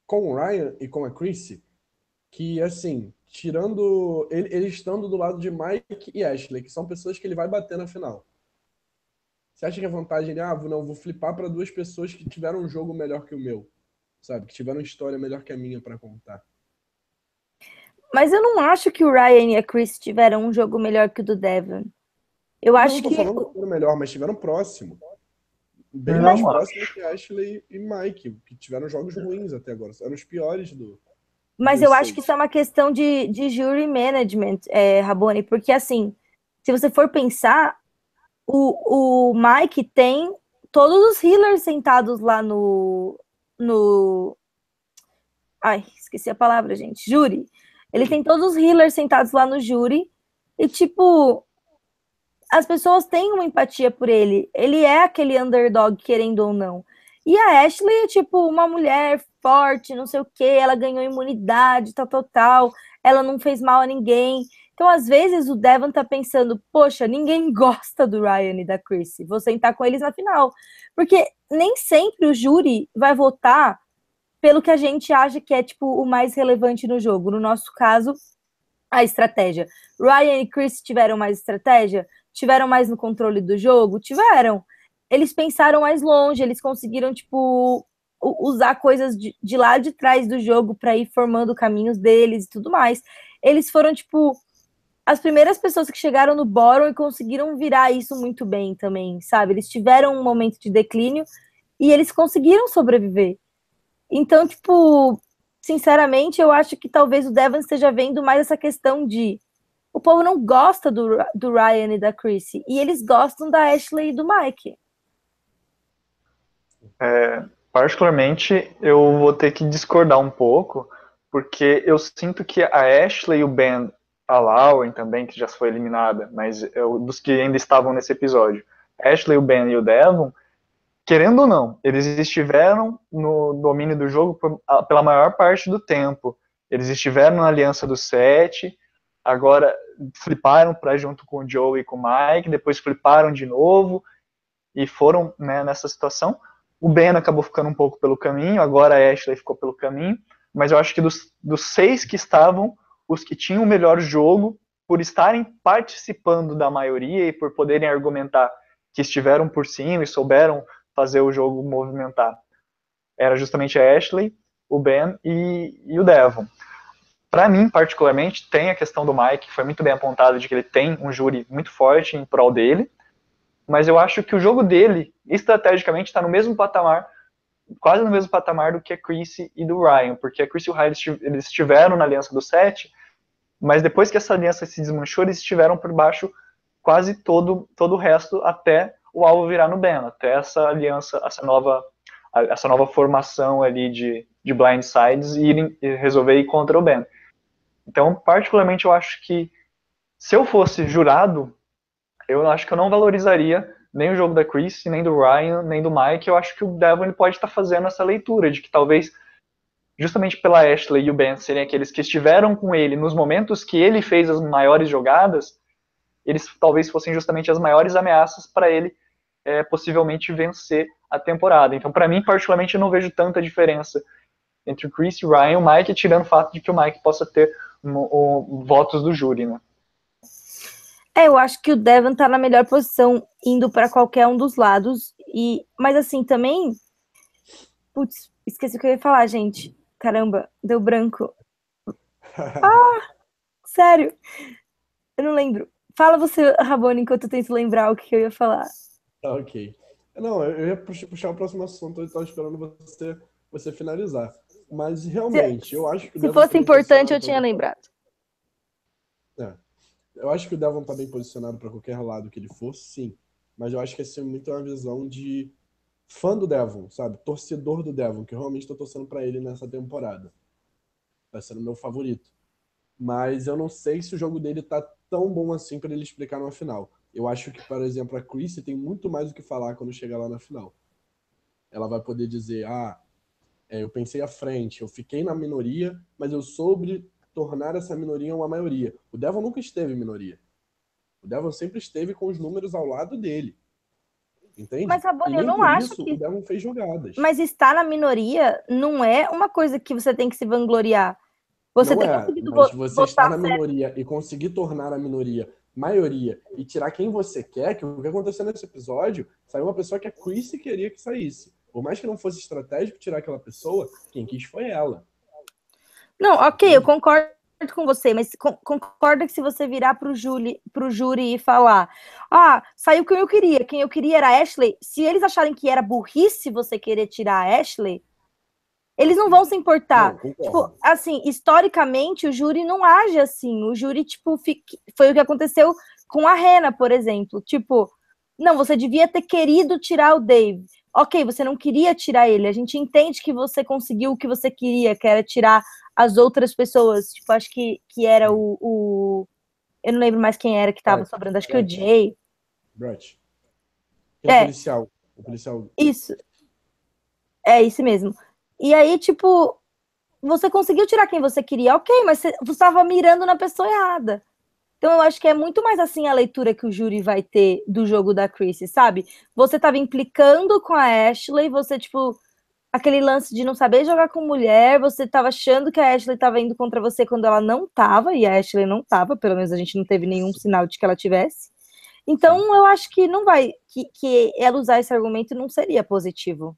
com o Ryan e com a Chrissy, que, assim, tirando. Ele, ele estando do lado de Mike e Ashley, que são pessoas que ele vai bater na final. Você acha que a vantagem é, ah, não, vou flipar para duas pessoas que tiveram um jogo melhor que o meu, sabe? Que tiveram uma história melhor que a minha para contar. Mas eu não acho que o Ryan e a Chris tiveram um jogo melhor que o do Devon. Eu não, acho não tô que. Falando que melhor, mas tiveram próximo bem mais próximo que Ashley e Mike, que tiveram jogos ruins até agora. Eram os piores do. Mas eu acho que isso é uma questão de, de jury management, é, Rabone, porque assim, se você for pensar, o, o Mike tem todos os healers sentados lá no. no. Ai, esqueci a palavra, gente. Júri. Ele tem todos os healers sentados lá no júri. E, tipo, as pessoas têm uma empatia por ele. Ele é aquele underdog, querendo ou não. E a Ashley é tipo uma mulher forte, não sei o que, ela ganhou imunidade, tal, tal, tal. Ela não fez mal a ninguém. Então, às vezes, o Devon tá pensando, poxa, ninguém [LAUGHS] gosta do Ryan e da Chrissy, vou sentar com eles na final. Porque nem sempre o júri vai votar pelo que a gente acha que é, tipo, o mais relevante no jogo. No nosso caso, a estratégia. Ryan e Chris tiveram mais estratégia? Tiveram mais no controle do jogo? Tiveram. Eles pensaram mais longe, eles conseguiram, tipo, usar coisas de, de lá de trás do jogo para ir formando caminhos deles e tudo mais. Eles foram, tipo, as primeiras pessoas que chegaram no Boron e conseguiram virar isso muito bem também, sabe? Eles tiveram um momento de declínio e eles conseguiram sobreviver. Então, tipo, sinceramente, eu acho que talvez o Devon esteja vendo mais essa questão de povo não gosta do, do Ryan e da Chrissy. E eles gostam da Ashley e do Mike. É, particularmente, eu vou ter que discordar um pouco, porque eu sinto que a Ashley e o Ben, a Lauren também, que já foi eliminada, mas eu, dos que ainda estavam nesse episódio, Ashley, o Ben e o Devon, querendo ou não, eles estiveram no domínio do jogo pela maior parte do tempo. Eles estiveram na aliança do sete, agora fliparam para junto com o Joe e com o Mike, depois fliparam de novo e foram né, nessa situação. O Ben acabou ficando um pouco pelo caminho, agora a Ashley ficou pelo caminho, mas eu acho que dos, dos seis que estavam, os que tinham o melhor jogo por estarem participando da maioria e por poderem argumentar que estiveram por cima e souberam fazer o jogo movimentar. Era justamente a Ashley, o Ben e, e o Devon. Para mim, particularmente, tem a questão do Mike, que foi muito bem apontado de que ele tem um júri muito forte em prol dele, mas eu acho que o jogo dele, estrategicamente, está no mesmo patamar, quase no mesmo patamar do que a Chris e do Ryan, porque a Chris e o Ryan eles estiveram na aliança do 7, mas depois que essa aliança se desmanchou, eles estiveram por baixo quase todo, todo o resto até o alvo virar no Ben, até essa aliança, essa nova, essa nova formação ali de, de blindsides e, irem, resolver ir contra o Ben. Então, particularmente, eu acho que se eu fosse jurado, eu acho que eu não valorizaria nem o jogo da Chris, nem do Ryan, nem do Mike. Eu acho que o Devon pode estar fazendo essa leitura de que talvez justamente pela Ashley e o Ben serem aqueles que estiveram com ele nos momentos que ele fez as maiores jogadas, eles talvez fossem justamente as maiores ameaças para ele é, possivelmente vencer a temporada. Então, para mim, particularmente, eu não vejo tanta diferença entre o Chris e o Ryan, o Mike, tirando o fato de que o Mike possa ter um, votos do júri, né? É, eu acho que o Devon tá na melhor posição indo para qualquer um dos lados. E, mas assim, também. Putz, esqueci o que eu ia falar, gente. Caramba, deu branco. [LAUGHS] Ah, sério. Eu não lembro. Fala você, Rabone, enquanto eu tento lembrar o que eu ia falar. Tá, ok. Não, eu ia puxar o próximo assunto, eu estava esperando você, você finalizar. Mas realmente, se, eu acho que. Se fosse importante, eu tinha lembrado. É. Eu acho que o Devon tá bem posicionado para qualquer lado que ele for, sim. Mas eu acho que essa é muito uma visão de fã do Devon, sabe? Torcedor do Devon, que eu realmente estou torcendo para ele nessa temporada. Tá sendo meu favorito. Mas eu não sei se o jogo dele tá tão bom assim para ele explicar numa final. Eu acho que, por exemplo, a Chris tem muito mais o que falar quando chegar lá na final. Ela vai poder dizer: ah, é, eu pensei à frente, eu fiquei na minoria, mas eu soube tornar essa minoria uma maioria. O Devon nunca esteve em minoria. O Devon sempre esteve com os números ao lado dele. Entende? Mas, Rabone, eu não acho isso, que. O Devon fez jogadas. Mas estar na minoria não é uma coisa que você tem que se vangloriar. Você não tem é, conseguido mas vo- você estar na certo. minoria e conseguir tornar a minoria maioria e tirar quem você quer, que o que aconteceu nesse episódio, saiu uma pessoa que a Chrissy queria que saísse. Por mais que não fosse estratégico tirar aquela pessoa, quem quis foi ela. Não, ok, eu concordo com você, mas con- concorda que se você virar pro júri, pro júri e falar, ah, saiu quem eu queria, quem eu queria era a Ashley, se eles acharem que era burrice você querer tirar a Ashley, eles não vão se importar. Não. Tipo, assim, historicamente, o júri não age assim. O júri, tipo, foi o que aconteceu com a Rena, por exemplo. Tipo, não, você devia ter querido tirar o Dave. Ok, você não queria tirar ele. A gente entende que você conseguiu o que você queria, que era tirar as outras pessoas. Tipo, acho que, que era o, o- Eu não lembro mais quem era que tava É, sobrando. Acho que o é. Jay. Brett. É, É. o policial. O policial. Isso. É isso mesmo. E aí, tipo, você conseguiu tirar quem você queria, ok, mas você estava mirando na pessoa errada. Então eu acho que é muito mais assim a leitura que o júri vai ter do jogo da Chrissy, sabe? Você estava implicando com a Ashley, você, tipo, aquele lance de não saber jogar com mulher, você estava achando que a Ashley estava indo contra você quando ela não estava, e a Ashley não estava, pelo menos a gente não teve nenhum sinal de que ela tivesse. Então eu acho que não vai, que, que ela usar esse argumento não seria positivo.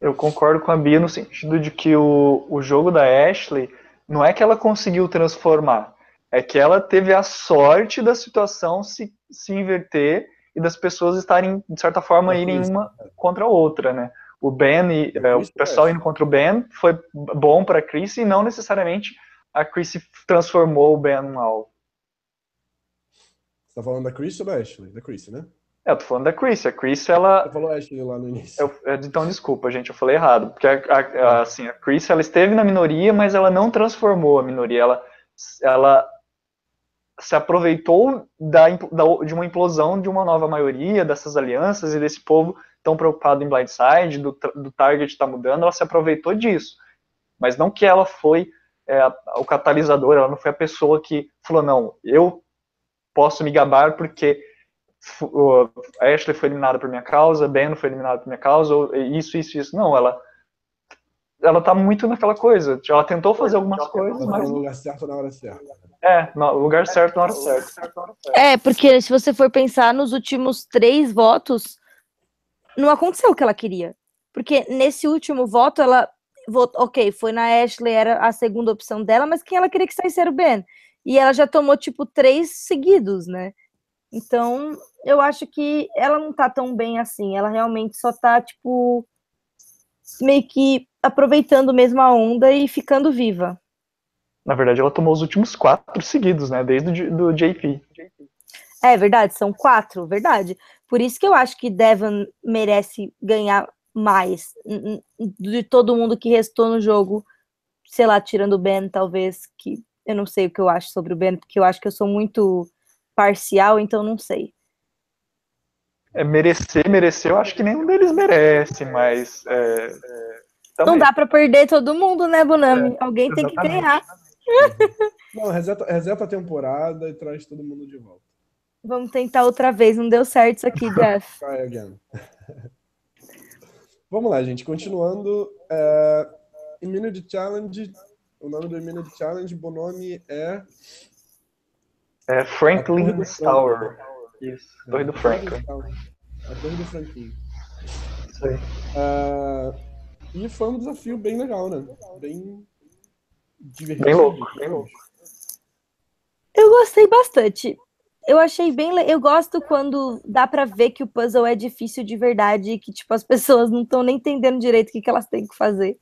Eu concordo com a Bia no sentido de que o, o jogo da Ashley não é que ela conseguiu transformar, é que ela teve a sorte da situação se, se inverter e das pessoas estarem, de certa forma, É irem uma contra a outra, né? O Ben e É é, o que pessoal indo contra o Ben foi bom para a Chris e não necessariamente a Chris transformou o Ben num alvo. Você tá falando da Chris ou da Ashley? Da Chris, né? É, eu tô falando da Chris. A Chris, ela, Você falou Ashley lá no início. Eu- é, então, desculpa, gente, eu falei errado. Porque a, a- a- assim, a Chris ela esteve na minoria, mas ela não transformou a minoria. Ela, ela se aproveitou da, da- de uma implosão de uma nova maioria, dessas alianças e desse povo tão preocupado em blindside, do, do target estar mudando. Ela se aproveitou disso. Mas não que ela foi é, o catalisador, ela não foi a pessoa que falou: não, eu posso me gabar porque a Ashley foi eliminada por minha causa, Ben foi eliminado por minha causa, isso, isso, isso. Não, ela ela tá muito naquela coisa. Ela tentou fazer algumas coisas, Ela tá mas no lugar certo na hora certa. É, no lugar certo na hora certa. É, porque se você for pensar nos últimos três votos, não aconteceu o que ela queria. Porque nesse último voto, ela votou, ok, foi na Ashley, era a segunda opção dela, mas quem ela queria que saísse era o Ben. E ela já tomou, tipo, três seguidos, né? Então, eu acho que ela não tá tão bem assim. Ela realmente só tá, tipo, meio que aproveitando mesmo a onda e ficando viva. Na verdade, ela tomou os últimos quatro seguidos, né? Desde o do JP. É verdade, são quatro, verdade. Por isso que eu acho que Devon merece ganhar mais de todo mundo que restou no jogo. Sei lá, tirando o Ben, talvez, que eu não sei o que eu acho sobre o Ben, porque eu acho que eu sou muito parcial, então não sei. É, merecer, merecer, eu acho que nenhum deles merece, mas. É, é, não dá para perder todo mundo, né, Bonami? É, Alguém tem que ganhar. Não, reseta, reseta a temporada e traz todo mundo de volta. Vamos tentar outra vez, não deu certo isso aqui, Jeff. [LAUGHS] Try again. [LAUGHS] Vamos lá, gente. Continuando. É, Immunity Challenge. O nome do Immunity Challenge, o nome é. É Franklin Tower. Isso, Torre do Franklin. A Torre do Franklin. Isso aí. Uh, e foi um desafio bem legal, né? Bem divertido. Bem louco, bem louco. Eu gostei bastante. Eu achei bem. Eu gosto quando dá para ver que o puzzle é difícil de verdade e que, tipo, as [LAUGHS] pessoas não estão nem entendendo direito o que, que elas têm que fazer.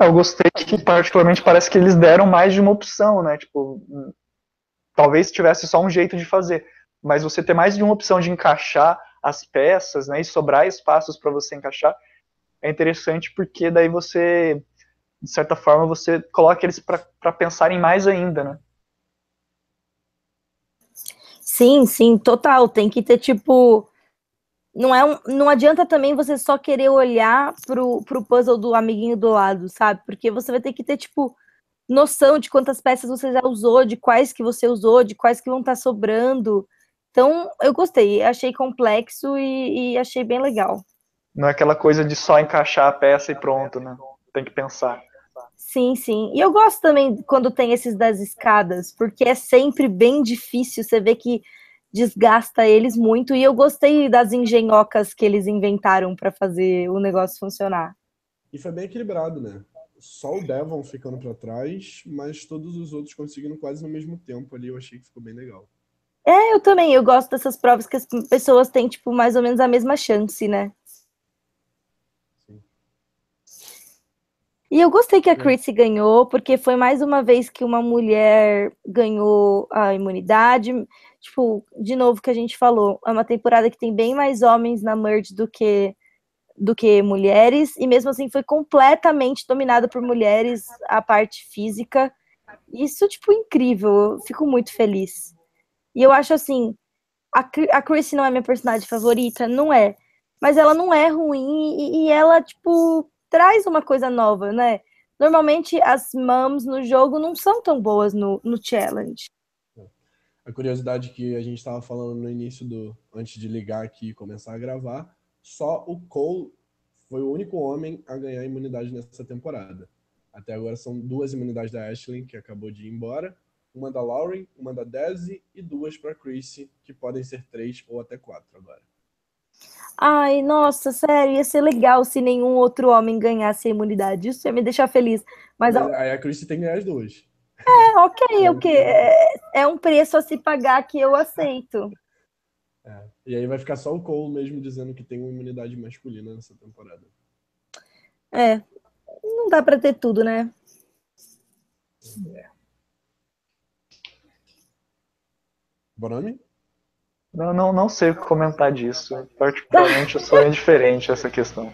Eu gostei que, particularmente, parece que eles deram mais de uma opção, né? Tipo, talvez tivesse só um jeito de fazer, mas você ter mais de uma opção de encaixar as peças, né, e sobrar espaços para você encaixar, é interessante porque daí você, de certa forma, você coloca eles para pensarem mais ainda, né? Sim, sim, total. Tem que ter tipo. Não, é um, não adianta também você só querer olhar pro, pro puzzle do amiguinho do lado, sabe? Porque você vai ter que ter, tipo, noção de quantas peças você já usou, de quais que você usou, de quais que vão estar tá sobrando. Então, eu gostei, achei complexo e, e, achei bem legal. Não é aquela coisa de só encaixar a peça e pronto, né? Tem que pensar. Sim, sim. E eu gosto também quando tem esses das escadas, porque é sempre bem difícil, você vê que desgasta eles muito. E eu gostei das engenhocas que eles inventaram para fazer o negócio funcionar. E foi bem equilibrado, né? só o Devon ficando para trás, mas todos os outros conseguindo quase no mesmo tempo ali. Eu achei que ficou bem legal. É, eu também. Eu gosto dessas provas que as pessoas têm, tipo, mais ou menos a mesma chance, né? E eu gostei que a Chrissy ganhou, porque foi mais uma vez que uma mulher ganhou a imunidade. Tipo, de novo que a gente falou, é uma temporada que tem bem mais homens na Merge do que do que mulheres, e mesmo assim foi completamente dominada por mulheres a parte física. Isso, tipo, incrível. Eu fico muito feliz. E eu acho assim, a, a Chrissy não é minha personagem favorita, não é. Mas ela não é ruim e, e ela, tipo, traz uma coisa nova, né? Normalmente as moms no jogo não são tão boas no, no challenge. A curiosidade que a gente estava falando no início do. antes de ligar aqui e começar a gravar só o Cole foi o único homem a ganhar imunidade nessa temporada. Até agora são duas imunidades da Ashley, que acabou de ir embora, uma da Lauren, uma da Desi e duas para Chrissy, que podem ser três ou até quatro agora. Ai, nossa, sério, ia ser legal se nenhum outro homem ganhasse a imunidade. Isso ia me deixar feliz. Mas, aí a Chrissy tem que ganhar as duas. É, ok, [LAUGHS] ok. É, é um preço a se pagar que eu aceito. É. E aí vai ficar só o Cole mesmo dizendo que tem uma imunidade masculina nessa temporada. É. Não dá para ter tudo, né? É. Bonami? Não, não, não sei o que comentar disso. Particularmente, eu sou indiferente a essa questão.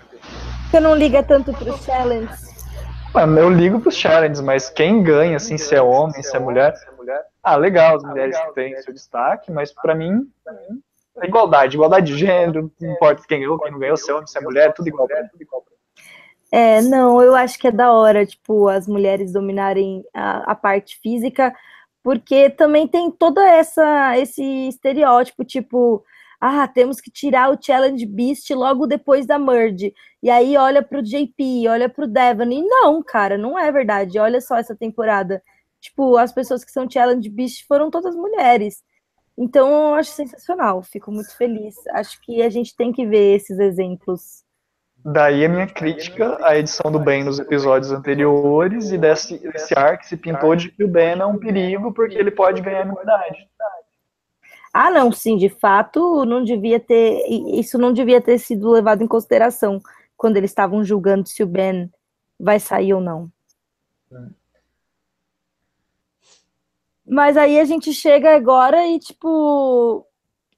Você não liga tanto pro challenge? Mano, eu ligo pros challenges, mas quem ganha, assim, se é homem, se é mulher. Ah, legal, as mulheres têm seu destaque, mas para mim, igualdade, igualdade de gênero, não importa quem ganhou, quem não ganhou, se é homem, se é mulher, tudo igual. Tudo igual. É, não, eu acho que é da hora, tipo, as mulheres dominarem a, a parte física, porque também tem toda essa esse estereótipo, tipo, ah, temos que tirar o Challenge Beast logo depois da Merge. E aí olha pro JP, olha pro Devon, e não, cara, não é verdade. Olha só essa temporada. tipo, as pessoas que são challenge beast foram todas mulheres. Então, eu acho sensacional, fico muito feliz. Acho que a gente tem que ver esses exemplos. Daí a minha crítica à edição do Ben nos episódios anteriores e desse, desse ar que se pintou de que o Ben é um perigo porque ele pode ganhar imunidade. Ah, não, sim, de fato, não devia ter. Isso não devia ter sido levado em consideração quando eles estavam julgando se o Ben vai sair ou não. Mas aí a gente chega agora e, tipo,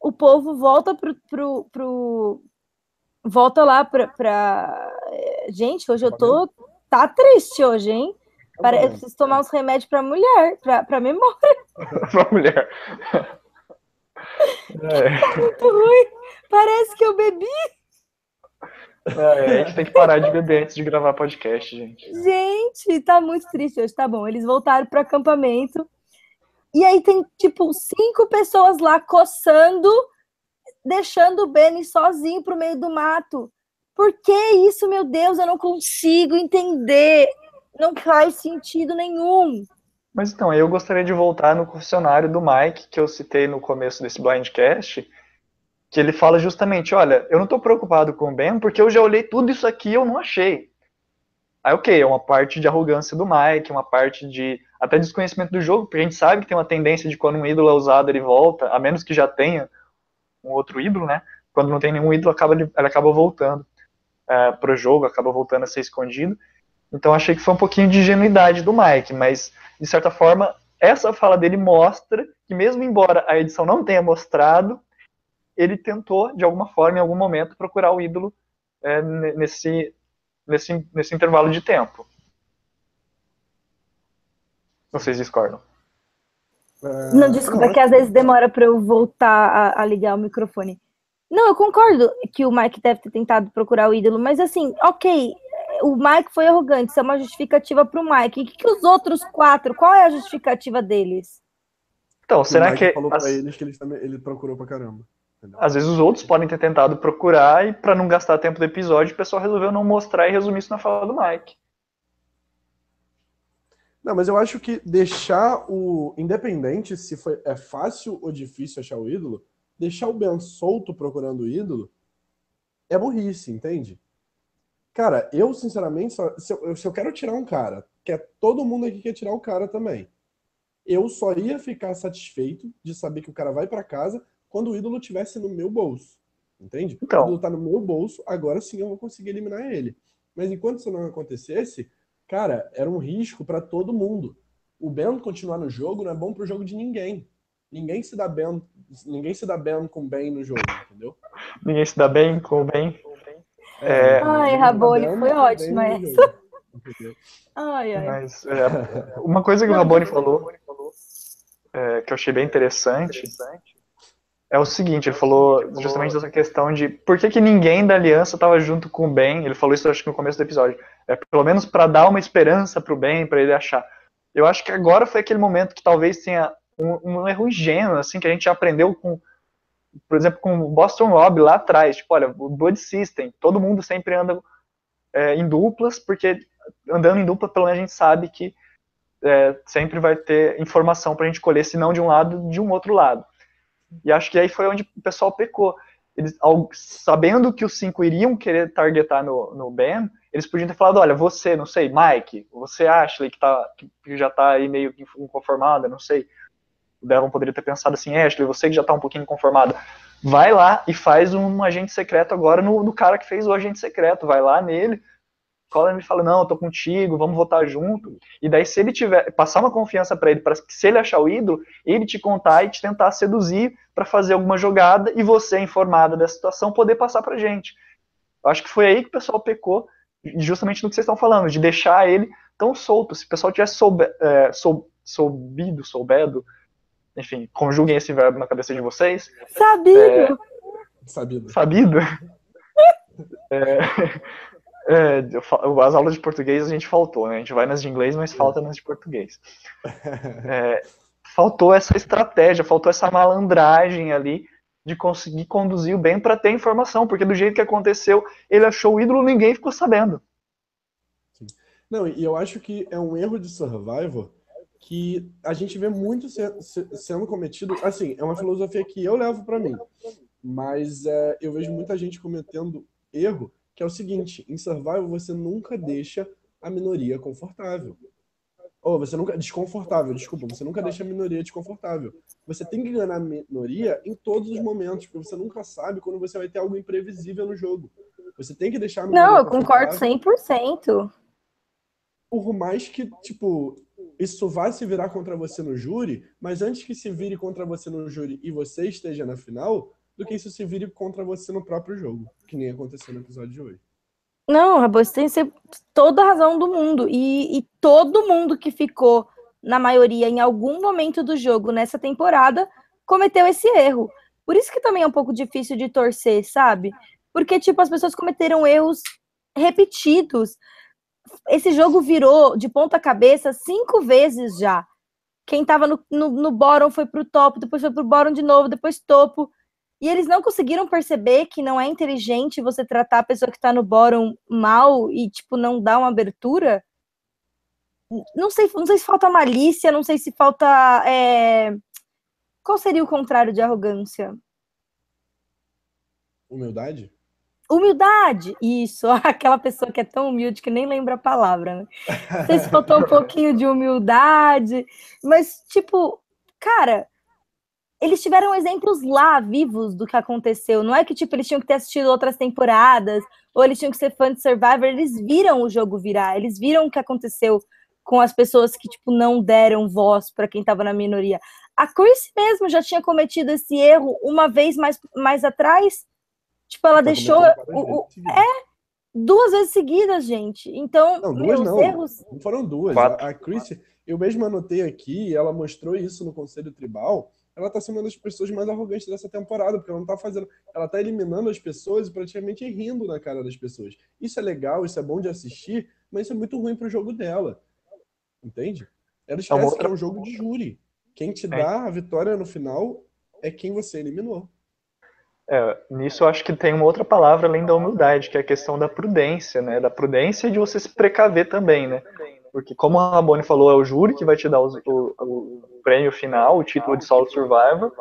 o povo volta pro. pro, pro volta lá pra, pra. Gente, hoje eu tô. Tá triste hoje, hein? Para, eu preciso tomar uns remédios pra mulher, pra, pra memória. [LAUGHS] pra mulher. [LAUGHS] É. Tá muito ruim. Parece que eu bebi. É, a gente tem que parar de beber antes de gravar podcast, gente. Gente, tá muito triste hoje. Tá bom, eles voltaram pro acampamento. E aí tem, tipo, cinco pessoas lá coçando, deixando o Benny sozinho pro meio do mato. Por que isso, meu Deus? Eu não consigo entender. Não faz sentido nenhum. Mas então, eu gostaria de voltar no confessionário do Mike, que eu citei no começo desse blindcast, que ele fala justamente, olha, eu não estou preocupado com o Ben, porque eu já olhei tudo isso aqui e eu não achei. Aí, ok, é uma parte de arrogância do Mike, uma parte de até desconhecimento do jogo, porque a gente sabe que tem uma tendência de quando um ídolo é usado, ele volta, a menos que já tenha um outro ídolo, né? Quando não tem nenhum ídolo, acaba, ele, acaba voltando é, pro jogo, acaba voltando a ser escondido. Então achei que foi um pouquinho de ingenuidade do Mike, mas de certa forma essa fala dele mostra que mesmo embora a edição não tenha mostrado, ele tentou de alguma forma em algum momento procurar o ídolo é, nesse, nesse nesse intervalo de tempo. Vocês discordam? Não, desculpa, é que às vezes demora para eu voltar a, a, ligar o microfone. Não, eu concordo que o Mike deve ter tentado procurar o ídolo, mas assim, ok, o Mike foi arrogante, isso é uma justificativa para o Mike. E o que, que, os outros quatro, qual é a justificativa deles? Então, será que. falou as... pra eles que ele, também, ele procurou pra caramba. Entendeu? Às vezes os outros podem ter tentado procurar e para não gastar tempo do episódio, o pessoal resolveu não mostrar e resumir isso na fala do Mike. Não, mas eu acho que deixar o. Independente se foi, é fácil ou difícil achar o ídolo, deixar o Ben solto procurando o ídolo é burrice, entende? Cara, eu, sinceramente, só, se, eu, se eu quero tirar um cara, que é todo mundo aqui quer tirar o cara também, eu só ia ficar satisfeito de saber que o cara vai para casa quando o ídolo tivesse no meu bolso. Entende? Então. O ídolo tá no meu bolso, agora sim eu vou conseguir eliminar ele. Mas enquanto isso não acontecesse, cara, era um risco para todo mundo. O Ben continuar no jogo não é bom pro jogo de ninguém. Ninguém se dá bem, ninguém se dá bem com bem no jogo, entendeu? Ninguém se dá bem com bem. É, ai, Rabone, foi ótimo essa. Ai, ai. Mas, é, uma coisa que o Rabone falou, é, que eu achei bem interessante, é o seguinte, ele falou justamente dessa questão de por que, que ninguém da aliança estava junto com o Ben, ele falou isso acho que no começo do episódio, é pelo menos para dar uma esperança para o Ben, para ele achar. Eu acho que agora foi aquele momento que talvez tenha um, um, erro ingênuo, assim, que a gente aprendeu com, por exemplo, com o Boston Rob lá atrás, tipo, olha, o Blood System, todo mundo sempre anda é, em duplas, porque andando em dupla, pelo menos a gente sabe que é, sempre vai ter informação para a gente colher, se não de um lado, de um outro lado. E acho que aí foi onde o pessoal pecou. Eles, ao, sabendo que os cinco iriam querer targetar no, no Ben, eles podiam ter falado, olha, você, não sei, Mike, você Ashley, que, tá, que já tá aí meio inconformada, não sei. O Devon poderia ter pensado assim, Ashley, você que já tá um pouquinho inconformada, vai lá e faz um agente secreto agora no, no cara que fez o agente secreto, vai lá nele, Colin me fala, não, eu tô contigo, vamos votar junto. E daí, se ele tiver, passar uma confiança para ele, para que se ele achar o ídolo, ele te contar e te tentar seduzir para fazer alguma jogada e você, informada dessa situação, poder passar pra gente. Eu acho que foi aí que o pessoal pecou, justamente no que vocês estão falando, de deixar ele tão solto. Se o pessoal tivesse soube, é, sou, soubido, soubedo, enfim, conjuguem esse verbo na cabeça de vocês. Sabido. É, sabido. Sabido. [LAUGHS] é, é, as aulas de português a gente faltou, né? A gente vai nas de inglês, mas falta nas de português. [LAUGHS] É, faltou essa estratégia, faltou essa malandragem ali de conseguir conduzir o bem para ter informação, porque do jeito que aconteceu, ele achou o ídolo, ninguém ficou sabendo. Não, e eu acho que é um erro de Survivor que a gente vê muito se, se, sendo cometido. Assim, é uma filosofia que eu levo para mim, mas é, eu vejo muita gente cometendo erro, que é o seguinte: em survival você nunca deixa a minoria confortável. Ou você nunca. Desconfortável, desculpa, você nunca deixa a minoria desconfortável. Você tem que ganhar a minoria em todos os momentos, porque você nunca sabe quando você vai ter algo imprevisível no jogo. Você tem que deixar a minoria. Não, eu concordo 100%. Por mais que, tipo, isso vai se virar contra você no júri, mas antes que se vire contra você no júri e você esteja na final, do que isso se vire contra você no próprio jogo, que nem aconteceu no episódio de hoje. Não, Rabos tem toda a razão do mundo. E, e todo mundo que ficou, na maioria, em algum momento do jogo nessa temporada, cometeu esse erro. Por isso que também é um pouco difícil de torcer, sabe? Porque, tipo, as pessoas cometeram erros repetidos. Esse jogo virou de ponta cabeça cinco vezes já. Quem tava no, no, no bottom foi pro topo, depois foi pro bottom de novo, depois topo. E eles não conseguiram perceber que não é inteligente você tratar a pessoa que tá no bottom mal e, tipo, não dar uma abertura. Não sei, não sei se falta malícia, não sei se falta. É... Qual seria o contrário de arrogância? Humildade? Humildade, isso. [LAUGHS] Aquela pessoa que é tão humilde que nem lembra a palavra, né? Não sei se faltou um pouquinho de humildade, mas, tipo, cara, eles tiveram exemplos lá, vivos, do que aconteceu. Não é que, tipo, eles tinham que ter assistido outras temporadas, ou eles tinham que ser fã de Survivor, eles viram o jogo virar, eles viram o que aconteceu com as pessoas que, tipo, não deram voz para quem estava na minoria. A Chris mesmo já tinha cometido esse erro uma vez mais, mais atrás. Tipo, ela deixou. O, o, é, duas vezes seguidas, gente. Então, não, duas não. Erros... Não foram duas. Quatro. A Chris, eu mesmo anotei aqui, ela mostrou isso no Conselho Tribal ela tá sendo uma das pessoas mais arrogantes dessa temporada, porque ela não tá fazendo. Ela tá eliminando as pessoas e praticamente rindo na cara das pessoas. Isso é legal, isso é bom de assistir, mas isso é muito ruim pro jogo dela. Entende? Ela esquece outra... que é um jogo de júri. Quem te é. dá a vitória no final é quem você eliminou. É, nisso eu acho que tem uma outra palavra além da humildade, que é a questão da prudência, né? Da prudência e de você se precaver também, né? Porque, como a Rabone falou, é o júri que vai te dar o, o, o prêmio final, o título de solo survivor,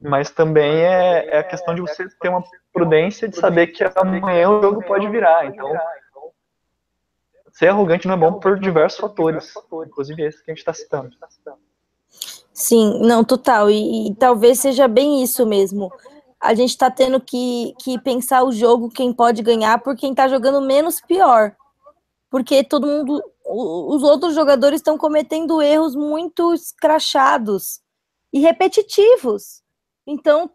mas também é, é, a questão de você ter uma prudência de saber que amanhã o jogo pode virar. Então, ser arrogante não é bom por diversos fatores, inclusive esse que a gente está citando. Sim, não, total. E, e, talvez seja bem isso mesmo. A gente está tendo que, que pensar o jogo, quem pode ganhar, por quem está jogando menos pior. Porque todo mundo os outros jogadores estão cometendo erros muito escrachados e repetitivos. Então,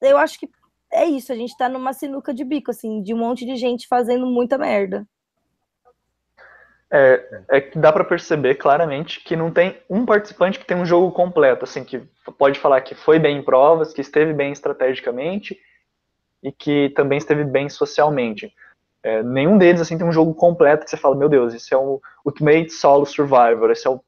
eu acho que é isso, a gente está numa sinuca de bico, assim, de um monte de gente fazendo muita merda. É, é que dá para perceber claramente que não tem um participante que tem um jogo completo, assim, que pode falar que foi bem em provas, que esteve bem estrategicamente e que também esteve bem socialmente. É, nenhum deles assim tem um jogo completo que você fala, meu Deus, esse é o Ultimate Solo Survivor, esse é o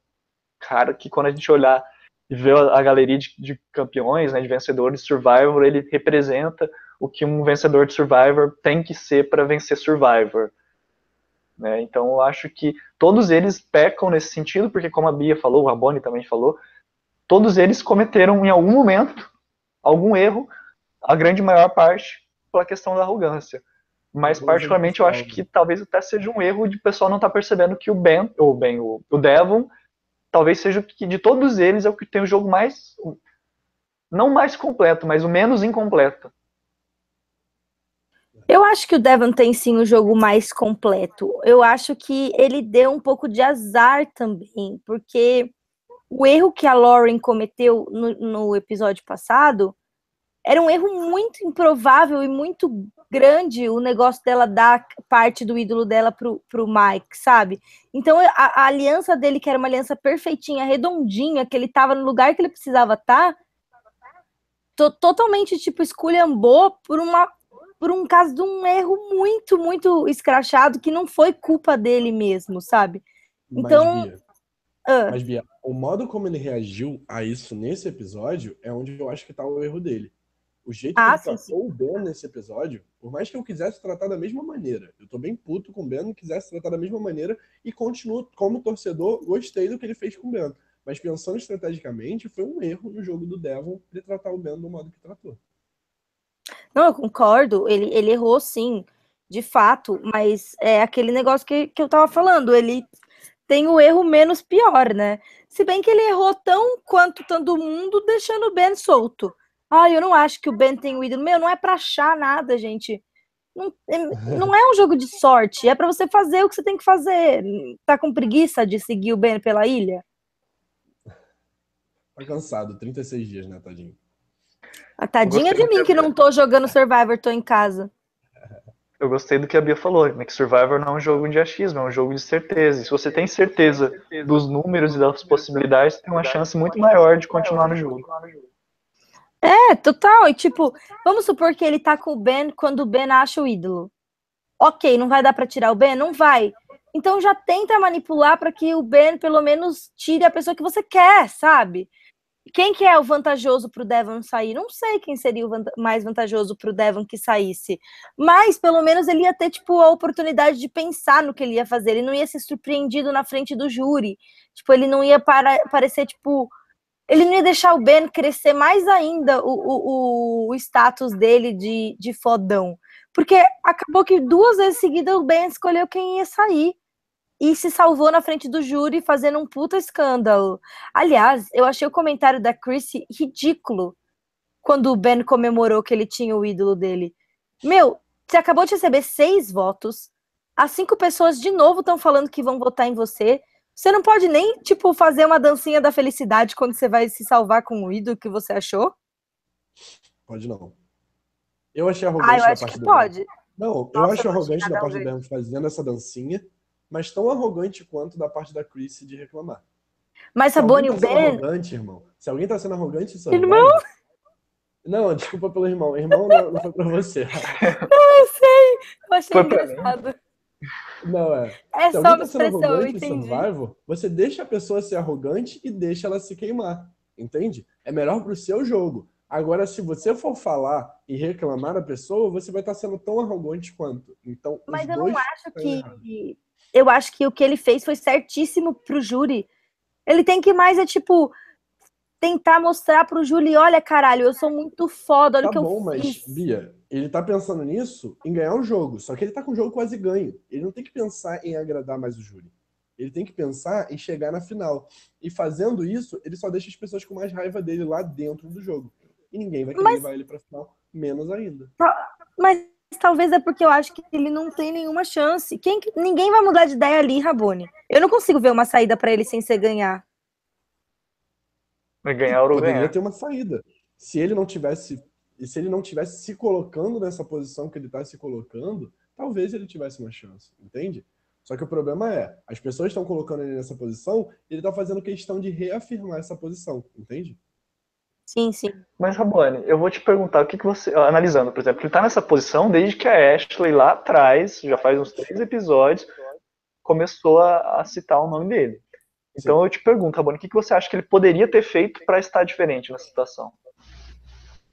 cara que quando a gente olhar e ver a galeria de, de campeões, né, de vencedores de Survivor, ele representa o que um vencedor de Survivor tem que ser para vencer Survivor. Né? Então eu acho que todos eles pecam nesse sentido, porque como a Bia falou, o Raboni também falou, todos eles cometeram em algum momento algum erro, a grande maior parte pela questão da arrogância. Mas, particularmente, eu acho que talvez até seja um erro de o pessoal não estar tá percebendo que o Ben, ou Ben, o, o Devon, talvez seja que de todos eles é o que tem o jogo mais. Não mais completo, mas o menos incompleto. Eu acho que o Devon tem sim o jogo mais completo. Eu acho que ele deu um pouco de azar também, porque o erro que a Lauren cometeu no, no episódio passado era um erro muito improvável e muito grande o negócio dela dar parte do ídolo dela pro, pro Mike, sabe? Então a, a aliança dele, que era uma aliança perfeitinha, redondinha, que ele tava no lugar que ele precisava estar, tá, to, totalmente, tipo, esculhambou por uma por um caso de um erro muito, muito escrachado que não foi culpa dele mesmo, sabe? Então. Mas, Bia, ah. mas, Bia, o modo como ele reagiu a isso nesse episódio é onde eu acho que tá o erro dele. O jeito ah, que ele sim, tratou sim. o Ben nesse episódio, por mais que eu quisesse tratar da mesma maneira, eu tô bem puto com o Ben, quisesse tratar da mesma maneira e continuo, como torcedor, gostei do que ele fez com o Ben. Mas pensando estrategicamente, foi um erro no jogo do Devon ele tratar o Ben do modo que tratou. Não, eu concordo. Ele, ele errou sim, de fato, mas é aquele negócio que, que eu tava falando. Ele tem o erro menos pior, né? Se bem que ele errou tão quanto todo mundo, deixando o Ben solto. Ah, eu não acho que o Ben tem o ídolo. Meu, não é pra achar nada, gente. Não, é, não é um jogo de sorte, é para você fazer o que você tem que fazer. Tá com preguiça de seguir o Ben pela ilha? Tá cansado, 36 dias, né, tadinho? A tadinha de mim que não tô jogando Survivor, tô em casa. Eu gostei do que a Bia falou, né, que Survivor não é um jogo de achismo, é um jogo de certeza. E se você tem certeza dos números e das possibilidades, tem uma chance muito maior de continuar no jogo. É, total. E tipo, vamos supor que ele tá com o Ben quando o Ben acha o ídolo. Ok, não vai dar para tirar o Ben? Não vai. Então já tenta manipular para que o Ben pelo menos tire a pessoa que você quer, sabe? Quem que é o vantajoso para o Devon sair? Não sei quem seria o mais vantajoso para o Devon que saísse. Mas, pelo menos, ele ia ter, tipo, a oportunidade de pensar no que ele ia fazer. Ele não ia ser surpreendido na frente do júri. Tipo, ele não ia para parecer, tipo... Ele não ia deixar o Ben crescer mais ainda o, o, o status dele de, de fodão. Porque acabou que duas vezes seguidas o Ben escolheu quem ia sair e se salvou na frente do júri fazendo um puta escândalo. Aliás, eu achei o comentário da Chrissy ridículo quando o Ben comemorou que ele tinha o ídolo dele. Meu, você acabou de receber seis votos, as cinco pessoas de novo estão falando que vão votar em você. Você não pode nem, tipo, fazer uma dancinha da felicidade quando você vai se salvar com o ídolo que você achou? Pode não. Eu achei arrogante ah, eu acho que pode. Ben. Não, Nossa, eu acho arrogante da parte do Ben fazendo essa dancinha mas tão arrogante quanto da parte da Chris de reclamar. Mas Sabone, tá o Ben. arrogante, irmão. Se alguém tá sendo arrogante, isso Irmão? Não, desculpa pelo irmão. Irmão não, não foi pra você. [LAUGHS] não, eu sei. Eu achei foi engraçado. Não, é. É Se só uma tá expressão, eu entendi. Survival, você deixa a pessoa ser arrogante e deixa ela se queimar. Entende? É melhor pro seu jogo. Agora, se você for falar e reclamar da pessoa, você vai estar tá sendo tão arrogante quanto. Então, Mas eu não acho que eu acho que o que ele fez foi certíssimo pro júri. Ele tem que mais é tipo tentar mostrar pro júri, olha, caralho, eu sou muito foda, olha tá o que bom, eu mas, fiz. Bia, ele tá pensando nisso em ganhar o jogo, só que ele tá com o jogo quase ganho. Ele não tem que pensar em agradar mais o júri. Ele tem que pensar em chegar na final. E fazendo isso, ele só deixa as pessoas com mais raiva dele lá dentro do jogo. E ninguém vai querer mas... levar ele pra final, menos ainda. Tá, mas talvez é porque eu acho que ele não tem nenhuma chance. Quem, ninguém vai mudar de ideia ali, Rabone. Eu não consigo ver uma saída para ele sem ser ganhar. Vai ganhar ou Poderia ganhar. ter uma saída. Se ele não tivesse, se ele não tivesse se colocando nessa posição que ele está se colocando, talvez ele tivesse uma chance, entende? Só que o problema é, as pessoas estão colocando ele nessa posição, e ele está fazendo questão de reafirmar essa posição, entende? Sim, sim. Mas, Rabone, eu vou te perguntar o que, que você. Analisando, por exemplo, ele tá nessa posição desde que a Ashley lá atrás, já faz uns três episódios, começou a, a citar o nome dele. Então sim. eu te pergunto, Rabone, o que, que você acha que ele poderia ter feito para estar diferente nessa situação?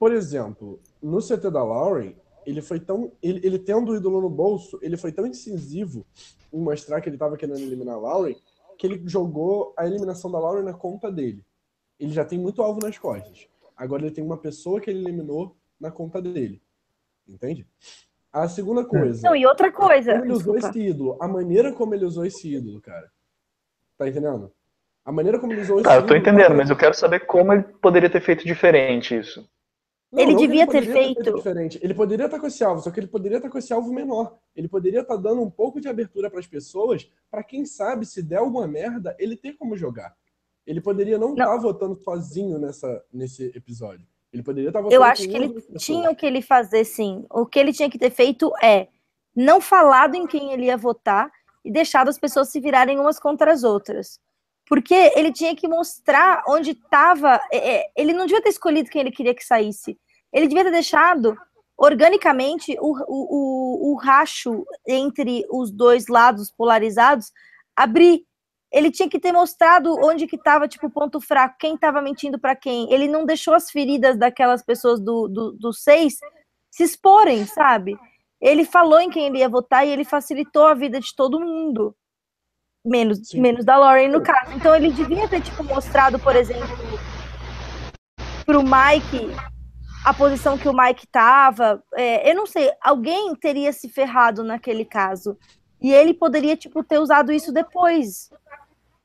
Por exemplo, no CT da Lauren, ele foi tão. Ele, ele tendo o ídolo no bolso, ele foi tão incisivo em mostrar que ele estava querendo eliminar a Lauren, que ele jogou a eliminação da Lauren na conta dele ele já tem muito alvo nas costas. Agora ele tem uma pessoa que ele eliminou na conta dele. Entende? A segunda coisa. Não, e outra coisa. Como ele usou esse ídolo. A maneira como ele usou esse ídolo, cara. Tá entendendo? A maneira como ele usou esse tá, ídolo. Tá, eu tô entendendo, cara... mas eu quero saber como ele poderia ter feito diferente isso. Não, ele não devia ele ter feito. Ter diferente. Ele poderia estar com esse alvo, só que ele poderia estar com esse alvo menor. Ele poderia estar dando um pouco de abertura para as pessoas, para quem sabe, se der alguma merda, ele ter como jogar. Ele poderia não estar tá votando sozinho nessa, nesse episódio. Ele poderia estar tá votando Eu acho que ele tinha o que ele fazer, sim. O que ele tinha que ter feito é não falado em quem ele ia votar e deixado as pessoas se virarem umas contra as outras. Porque ele tinha que mostrar onde estava. É, é, ele não devia ter escolhido quem ele queria que saísse. Ele devia ter deixado organicamente o, o, o, o racho entre os dois lados polarizados abrir ele tinha que ter mostrado onde que estava, tipo, o ponto fraco, quem estava mentindo para quem. Ele não deixou as feridas daquelas pessoas do, do, do seis se exporem, sabe? Ele falou em quem ele ia votar e ele facilitou a vida de todo mundo. Menos, menos da Lauren no caso. Então ele devia ter, tipo, mostrado, por exemplo, pro Mike a posição que o Mike tava. É, eu não sei, alguém teria se ferrado naquele caso. E ele poderia, tipo, ter usado isso depois.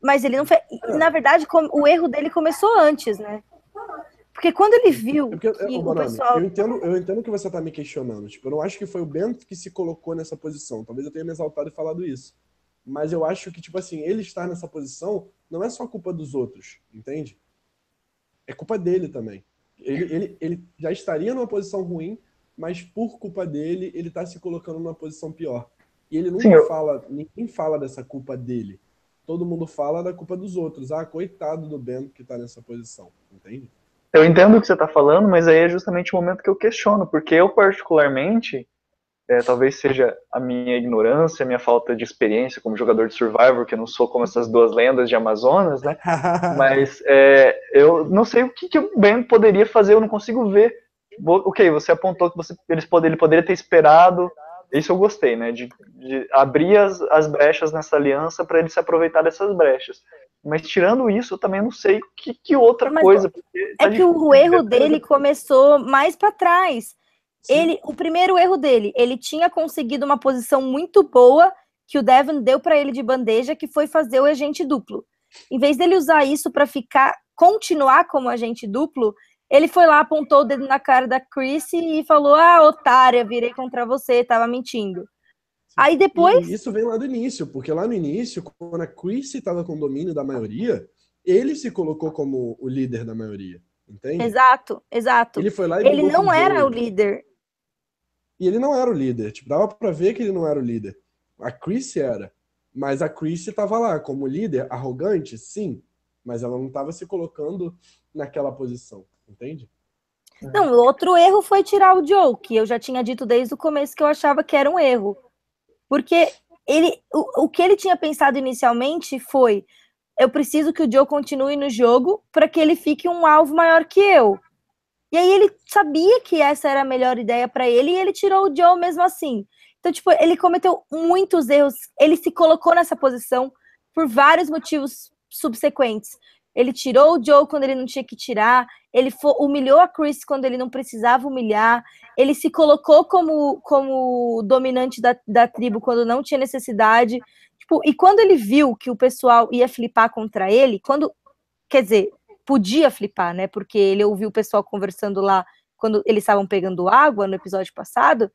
Mas ele não fez. Na verdade, o erro dele começou antes, né? Porque quando ele viu é porque, é, que o pessoal... Eu entendo, eu entendo que você tá me questionando. Tipo, eu não acho que foi o Bento que se colocou nessa posição. Talvez eu tenha me exaltado e falado isso. Mas eu acho que, tipo assim, ele estar nessa posição não é só culpa dos outros, entende? É culpa dele também. Ele, ele, ele já estaria numa posição ruim, mas por culpa dele, ele tá se colocando numa posição pior. E ele nunca Sim, fala, ninguém fala dessa culpa dele. Todo mundo fala da culpa dos outros. Ah, coitado do Bento que tá nessa posição, entende? Eu entendo o que você está falando, mas aí é justamente o momento que eu questiono, porque eu, particularmente, é, talvez seja a minha ignorância, a minha falta de experiência como jogador de Survivor, que eu não sou como essas duas lendas de Amazonas, né? [LAUGHS] Mas é, eu não sei o que, que o Ben poderia fazer, eu não consigo ver. Ok, você apontou que você, eles poder, ele poderia ter esperado, isso eu gostei, né? De, de abrir as, as brechas nessa aliança para ele se aproveitar dessas brechas. Mas tirando isso, eu também não sei que, que outra Mas, coisa. Tá é que o erro dele começou mais para trás. Ele, o primeiro erro dele, ele tinha conseguido uma posição muito boa que o Devon deu para ele de bandeja, que foi fazer o agente duplo. Em vez dele usar isso para ficar, continuar como agente duplo, ele foi lá, apontou o dedo na cara da Chris e falou: Ah, otária, virei contra você, tava mentindo. Aí depois. E isso vem lá do início, porque lá no início, quando a Chris estava com o domínio da maioria, ele se colocou como o líder da maioria. Entende? Exato, exato. Ele foi lá e Ele não era o líder. E ele não era o líder. Tipo, dava pra ver que ele não era o líder. A Chris era. Mas a Chris estava lá como líder, arrogante, sim. Mas ela não estava se colocando naquela posição. Entende? Não, o outro erro foi tirar o Joe, que eu já tinha dito desde o começo que eu achava que era um erro. Porque ele, o, o que ele tinha pensado inicialmente foi: eu preciso que o Joe continue no jogo para que ele fique um alvo maior que eu. E aí ele sabia que essa era a melhor ideia para ele e ele tirou o Joe mesmo assim. Então, tipo, ele cometeu muitos erros. Ele se colocou nessa posição por vários motivos subsequentes. Ele tirou o Joe quando ele não tinha que tirar, ele humilhou a Chris quando ele não precisava humilhar, ele se colocou como, como dominante da, da tribo quando não tinha necessidade. Tipo, e quando ele viu que o pessoal ia flipar contra ele, quando. Quer dizer, podia flipar, né? Porque ele ouviu o pessoal conversando lá quando eles estavam pegando água no episódio passado.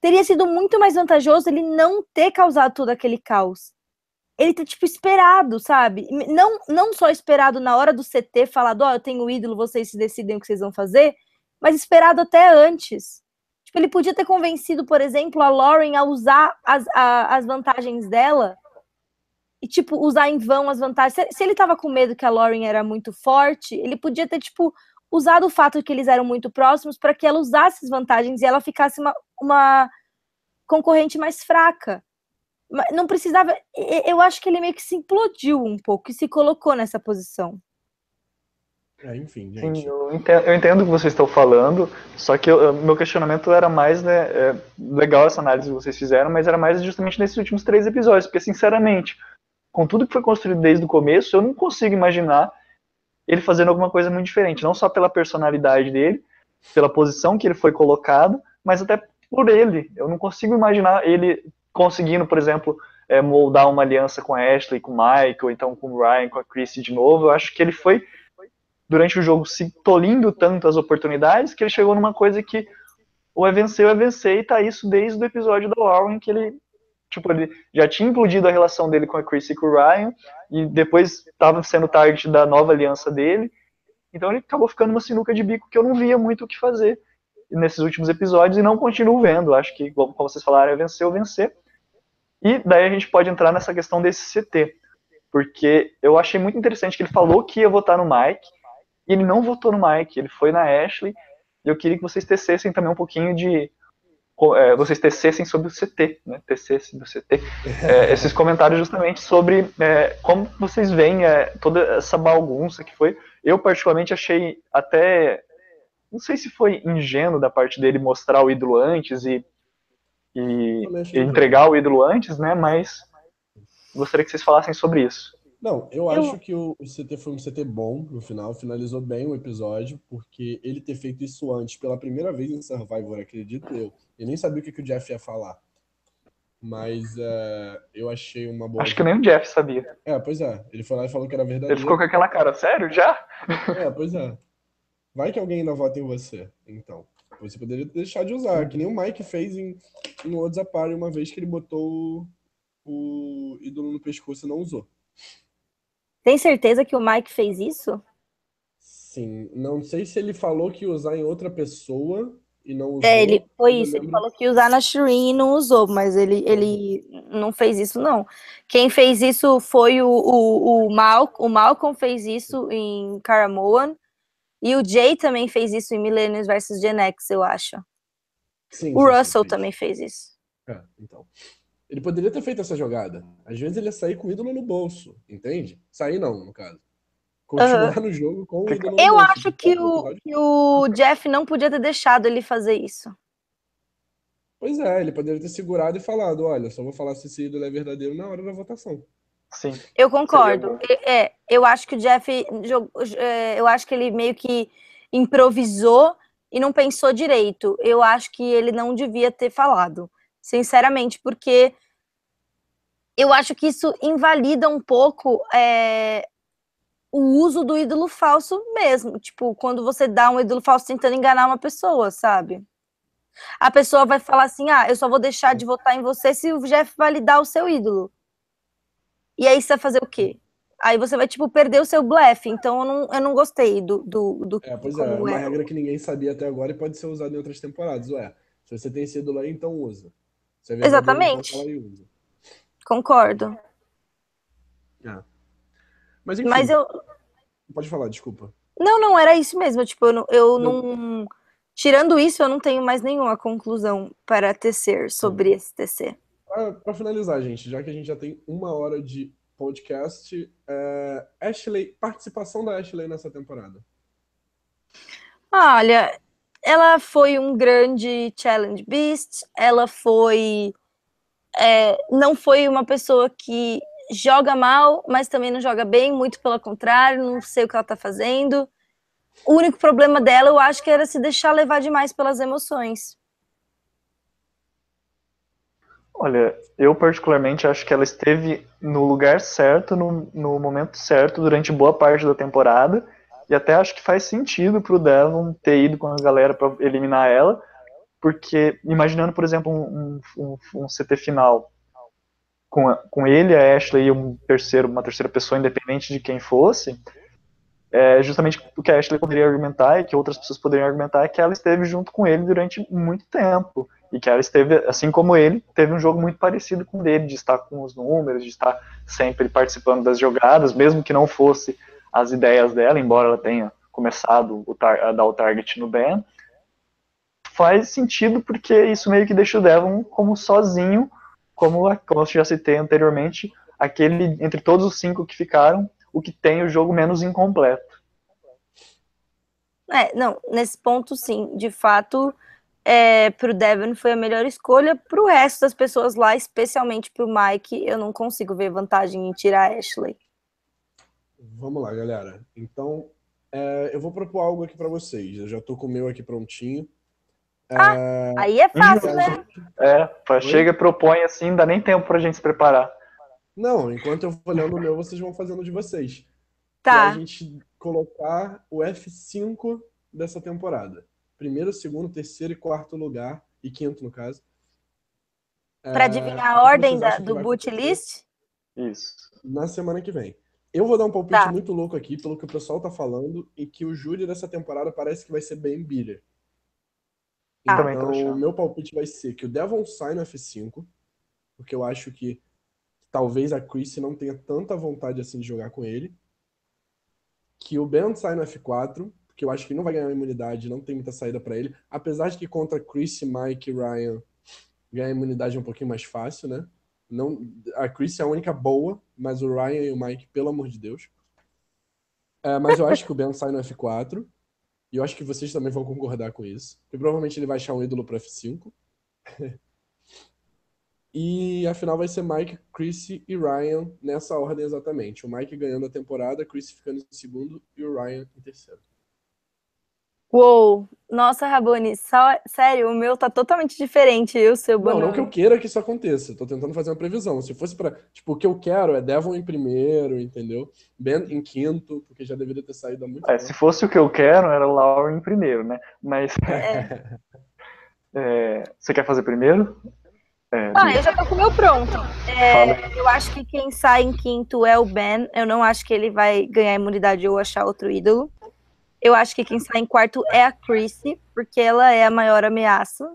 Teria sido muito mais vantajoso ele não ter causado todo aquele caos ele tá, tipo, esperado, sabe? Não, não só esperado na hora do CT, falado, ó, oh, eu tenho ídolo, vocês se decidem o que vocês vão fazer, mas esperado até antes. Tipo, ele podia ter convencido, por exemplo, a Lauren a usar as, a, as vantagens dela e, tipo, usar em vão as vantagens. Se, se ele tava com medo que a Lauren era muito forte, ele podia ter, tipo, usado o fato de que eles eram muito próximos para que ela usasse as vantagens e ela ficasse uma, uma concorrente mais fraca não precisava. Eu acho que ele meio que se implodiu um pouco e se colocou nessa posição. É, enfim, gente. Sim, eu, entendo, eu entendo o que vocês estão falando, só que eu, meu questionamento era mais, né, é, legal essa análise que vocês fizeram, mas era mais justamente nesses últimos três episódios, porque, sinceramente, com tudo que foi construído desde o começo, eu não consigo imaginar ele fazendo alguma coisa muito diferente, não só pela personalidade dele, pela posição que ele foi colocado, mas até por ele. Eu não consigo imaginar ele conseguindo, por exemplo, é, moldar uma aliança com a Ashley, com o ou então com o Ryan, com a Chrissy de novo. Eu acho que ele foi, durante o jogo, se tolindo tanto as oportunidades que ele chegou numa coisa que ou é vencer ou é vencer, e tá isso desde o episódio da Warren, que ele, tipo, ele já tinha implodido a relação dele com a Chrissy e com o Ryan, e depois estava sendo target da nova aliança dele, então ele acabou ficando uma sinuca de bico que eu não via muito o que fazer nesses últimos episódios e não continuo vendo. Acho que, como vocês falaram, é vencer ou vencer. E daí a gente pode entrar nessa questão desse CT, porque eu achei muito interessante que ele falou que ia votar no Mike, e ele não votou no Mike, ele foi na Ashley, e eu queria que vocês tecessem também um pouquinho de. É, vocês tecessem sobre o CT, né? Tecessem do CT. É, esses comentários justamente sobre é, como vocês veem é, toda essa bagunça que foi. Eu, particularmente, achei até. Não sei se foi ingênuo da parte dele mostrar o ídolo antes e e, entregar o ídolo antes, né? Mas gostaria que vocês falassem sobre isso. Não, eu, eu, acho que o, o, CT foi um CT bom no final, finalizou bem o episódio, porque ele ter feito isso antes, pela primeira vez em Survivor, acredito eu. Eu nem sabia o que, que o Jeff ia falar. Mas uh, eu achei uma boa. Acho que nem o Jeff sabia. É, pois é. Ele foi lá e falou que era verdadeiro. Ele ficou com aquela cara, sério? Já? É, pois é. Vai que alguém ainda vota em você, então. Você poderia deixar de usar, que nem o Mike fez em, em WhatsApp uma vez que ele botou o, o ídolo no pescoço e não usou. Tem certeza que o Mike fez isso? Sim. Não sei se ele falou que ia usar em outra pessoa e não usou. É, ele foi isso. Ele falou que ia usar na Shireen e não usou, mas ele, ele não fez isso, não. Quem fez isso foi o, o, o, Mal, o Malcolm fez isso em Caramoan. E o Jay também fez isso em Millennials vs Gen X, eu acho. Sim, o Russell fez. também fez isso. É, então. Ele poderia ter feito essa jogada. Às vezes ele ia sair com o ídolo no bolso, entende? Sair não, no caso. Continuar uhum. no jogo com o ídolo Eu no bolso. acho que o, que o Jeff não podia ter deixado ele fazer isso. Pois é, ele poderia ter segurado e falado, olha, só vou falar se esse ídolo é verdadeiro na hora da votação. Sim. Eu concordo. É, eu acho que o Jeff, é, eu acho que ele meio que improvisou e não pensou direito. Eu acho que ele não devia ter falado sinceramente, porque eu acho que isso invalida um pouco é, o uso do ídolo falso mesmo. Tipo, quando você dá um ídolo falso tentando enganar uma pessoa, sabe? A pessoa vai falar assim: ah, eu só vou deixar de votar em você se o Jeff validar o seu ídolo. E aí você vai fazer o quê? Aí você vai, tipo, perder o seu blefe. Então eu não, eu não gostei do. do, do é, pois é, é uma é. regra que ninguém sabia até agora e pode ser usada em outras temporadas. Ué, se você tem esse ídolo aí, então usa. Exatamente. Concordo. É. Mas, enfim, Mas eu. Pode falar, desculpa. Não, não, era isso mesmo. Tipo, eu, não, eu não... não... Tirando isso, eu não tenho mais nenhuma conclusão para tecer sobre Sim. esse TC. Para finalizar, gente, já que a gente já tem uma hora de podcast, é... Ashley, participação da Ashley nessa temporada. Olha, ela foi um grande challenge beast, ela foi é, não foi uma pessoa que joga mal, mas também não joga bem, muito pelo contrário, não sei o que ela tá fazendo. O único problema dela, eu acho que era se deixar levar demais pelas emoções. Olha, eu particularmente acho que ela esteve no lugar certo, no, no momento certo, durante boa parte da temporada e até acho que faz sentido pro Devon ter ido com a galera para eliminar ela, porque imaginando, por exemplo, um, um, um CT final com, a, com ele, a Ashley e um terceiro, uma terceira pessoa, independente de quem fosse, é justamente o que a Ashley poderia argumentar e que outras pessoas poderiam argumentar é que ela esteve junto com ele durante muito tempo e que ela esteve, assim como ele, teve um jogo muito parecido com o dele, de estar com os números, de estar sempre participando das jogadas, mesmo que não fosse as ideias dela, embora ela tenha começado a dar o target no Ben, faz sentido porque isso meio que deixa o Devon como sozinho, como, como eu já citei anteriormente, aquele entre todos os cinco que ficaram, o que tem o jogo menos incompleto. É, não, nesse ponto sim, de fato, é, pro Devon foi a melhor escolha. Pro resto das pessoas lá, especialmente pro Mike, eu não consigo ver vantagem em tirar a Ashley. Vamos lá, galera. Então, é, eu vou propor algo aqui para vocês. Eu já tô com o meu aqui prontinho. Ah, é... aí é fácil, né? É, chega e propõe assim, não dá nem tempo pra gente se preparar. Não, enquanto eu vou olhando o meu, vocês vão fazendo de vocês. Tá. Pra gente colocar o F5 dessa temporada. Primeiro, segundo, terceiro e quarto lugar. E quinto, no caso. Pra é... adivinhar a ordem da, do boot list? Isso. Na semana que vem. Eu vou dar um palpite tá. muito louco aqui, pelo que o pessoal tá falando, e que o júri dessa temporada parece que vai ser bem Biller. Ah. Então, o meu palpite vai ser que o Devon sai no F5, porque eu acho que talvez a Chris não tenha tanta vontade assim de jogar com ele. Que o Ben sai no F4, porque eu acho que não vai ganhar imunidade, não tem muita saída para ele. Apesar de que contra Chris, Mike e Ryan ganhar imunidade é um pouquinho mais fácil, né? Não, a Chris é a única boa, mas o Ryan e o Mike, pelo amor de Deus. É, mas eu acho que o Ben sai no F4. E eu acho que vocês também vão concordar com isso. Porque provavelmente ele vai achar um ídolo para F5. [LAUGHS] E a final vai ser Mike, Chris e Ryan nessa ordem exatamente. O Mike ganhando a temporada, Chris ficando em segundo e o Ryan em terceiro. Uou! Nossa, Raboni, só, sério, o meu tá totalmente diferente, e o seu Não, banana. não que eu queira que isso aconteça. Eu tô tentando fazer uma previsão. Se fosse pra. Tipo, o que eu quero é Devon em primeiro, entendeu? Ben em quinto, porque já deveria ter saído há muito É, tempo. se fosse o que eu quero, era o Lauren primeiro, né? Mas. [LAUGHS] é, você quer fazer primeiro? É, Ah, eu já tô com o meu pronto. É, eu acho que quem sai em quinto é o Ben. Eu não acho que ele vai ganhar imunidade ou achar outro ídolo. Eu acho que quem sai em quarto é a Chrissy, porque ela é a maior ameaça.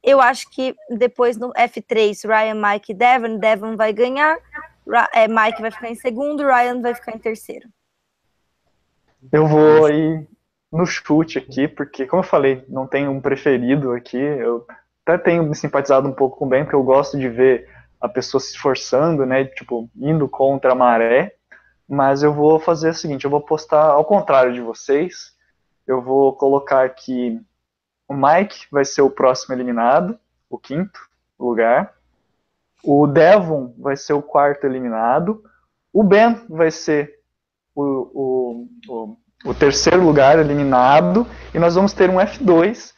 Eu acho que depois no F3, Ryan, Mike e Devon, Devon vai ganhar. É, Mike vai ficar em segundo, Ryan vai ficar em terceiro. Eu vou aí no chute aqui, porque, como eu falei, não tenho um preferido aqui. Eu até tenho me simpatizado um pouco com o Ben, porque eu gosto de ver a pessoa se esforçando, né? Tipo, indo contra a maré. Mas eu vou fazer o seguinte: eu vou postar ao contrário de vocês. Eu vou colocar que o Mike vai ser o próximo eliminado, o quinto lugar. O Devon vai ser o quarto eliminado. O Ben vai ser o, o, o, o terceiro lugar eliminado. E nós vamos ter um F2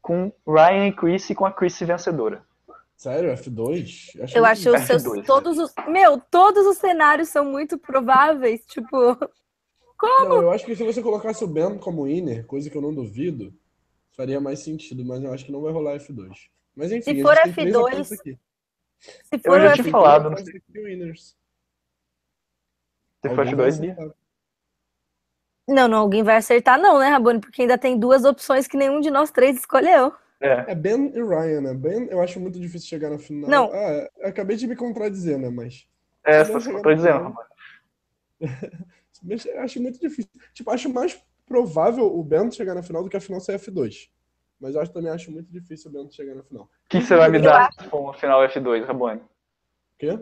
com Ryan e Chris e com a Chris vencedora. Sério, F2? Eu muito acho os F2, seus. né? Todos os. Meu, todos os cenários são muito prováveis. Tipo, [LAUGHS] Não, eu acho que se você colocasse o Ben como winner, coisa que eu não duvido, faria mais sentido, mas eu acho que não vai rolar F2. Mas enfim, Se for gente tem três F2, apostas aqui. se for já o tinha F2, falado, não. Se for Alguém vai F2, Bia. acertar. Não, não, alguém vai acertar, não, né, Rabone? Porque ainda tem duas opções que nenhum de nós três escolheu. É, É Ben e Ryan, né? Ben, eu acho muito difícil chegar na final. Não. Ah, eu acabei de me contradizer, né? Mas. é Se Ben essa chegar eu tô na dizendo, final- [LAUGHS] Mas eu acho muito difícil. Tipo, acho mais provável o Ben chegar na final do que a final ser F2. Mas eu acho, também acho muito difícil o Ben chegar na final. O que você vai me dar se for uma final F2, Rabone? O O quê?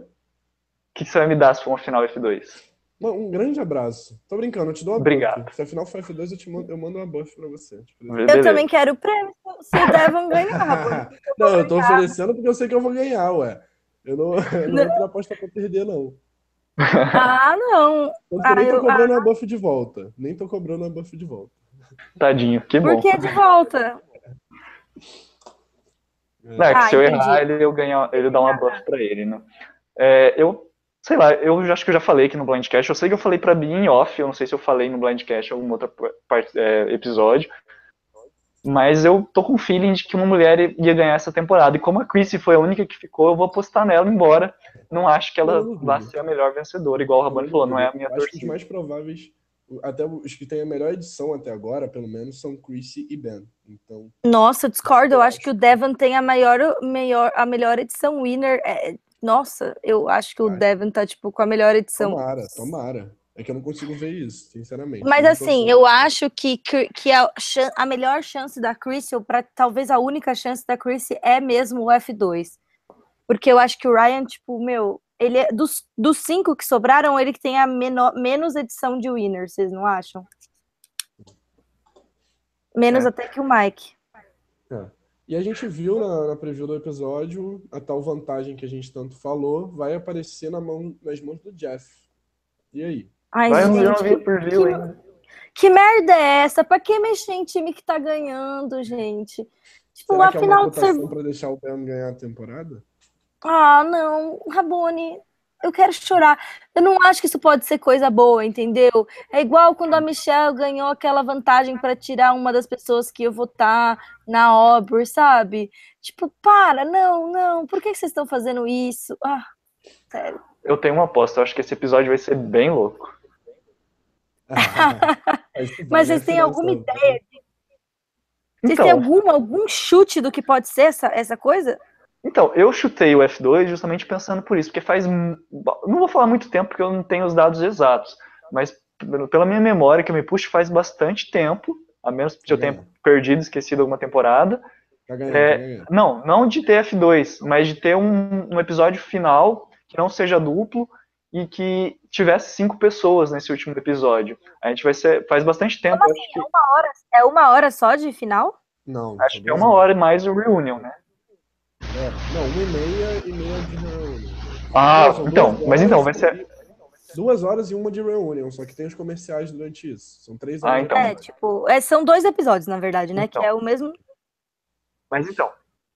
que você vai me dar se for uma final F2? Não, um grande abraço. Tô brincando, eu te dou uma Obrigado. buff. Se a final for F2, eu, te mando, eu mando uma buff pra você. Eu também quero o prêmio se o Devon ganhar, [LAUGHS] não, eu tô oferecendo porque eu sei que eu vou ganhar, ué. Eu não, eu não entro na aposta pra perder, não. Ah, não. Tanto eu nem Ah, tô eu- cobrando a buff de volta. Nem tô cobrando a buff de volta. Tadinho, que bom. Por que de volta? Não, é que Ah, se eu entendi. errar, ele, eu ganhar, ele dá uma buff pra ele, né? É, eu, sei lá, eu já- acho que eu já falei aqui no Blindcast, eu sei que eu falei pra Bia em off, eu não sei se eu falei no Blindcast algum outro é, episódio, mas eu tô com o feeling de que uma mulher ia ganhar essa temporada, e como a Chrissy foi a única que ficou, eu vou apostar nela, embora não acho que ela duvido. vá ser a melhor vencedora, igual o Rabani falou, não é a minha Eu acho que os torcida. mais prováveis, até os que têm a melhor edição até agora, pelo menos, são Chrissy e Ben. Então, Nossa, eu discordo. Eu acho que o Devon tem a maior, maior, a melhor edição winner. É, nossa, eu acho que o Ai. Devon tá, tipo, com a melhor edição. tomara, tomara. É que eu não consigo ver isso, sinceramente. Mas assim, eu acho que, que que a, a melhor chance da Chrissy, ou pra, talvez a única chance da Chrissy, é mesmo o F2. Porque eu acho que o Ryan, tipo, meu, ele é dos, dos cinco que sobraram, ele que tem a menor, menos edição de winner, vocês não acham? Menos É. até que o Mike. E a gente viu na, na preview do episódio a tal vantagem que a gente tanto falou vai aparecer na mão, nas mãos do Jeff. E aí? Ai, Vai, não gente, vi por view que- ainda. Que merda é essa? Pra que mexer em time que tá ganhando, gente? Tipo, Será que é uma afinal de ser. para deixar o Ben ganhar a temporada? Ah, não, Rabone, eu quero chorar. Eu não acho que isso pode ser coisa boa, entendeu? É igual quando a Michelle ganhou aquela vantagem pra tirar uma das pessoas que eu votar na Aubrey, sabe? Tipo, para, não, não, por que vocês estão fazendo isso? Ah, sério. Eu tenho uma aposta, eu acho que esse episódio vai ser bem louco. [LAUGHS] Mas vocês têm alguma ideia? Vocês Então, têm alguma, algum chute do que pode ser essa, essa coisa? Então, eu chutei o F2 justamente pensando por isso, porque faz. Não vou falar muito tempo, porque eu não tenho os dados exatos, mas pela minha memória, que eu me puxo faz bastante tempo, a menos que eu tenha perdido, esquecido alguma temporada. Tá ganhando, É, tá ganhando. Não, não de ter F2, mas de ter um, um episódio final que não seja duplo e que tivesse cinco pessoas nesse último episódio. A gente vai ser. Faz bastante tempo, Como acho assim? que, É uma hora, é uma hora só de final? Não, acho que é uma hora e mais o reunion, né? Não, uma e meia e meia de reunião. Ah, então, mas então, vai ser. Duas horas e uma de reunião, só que tem os comerciais durante isso. São três horas. Ah, então. É, tipo, é, são dois episódios, na verdade, né? Então. Que é o mesmo. Mas então.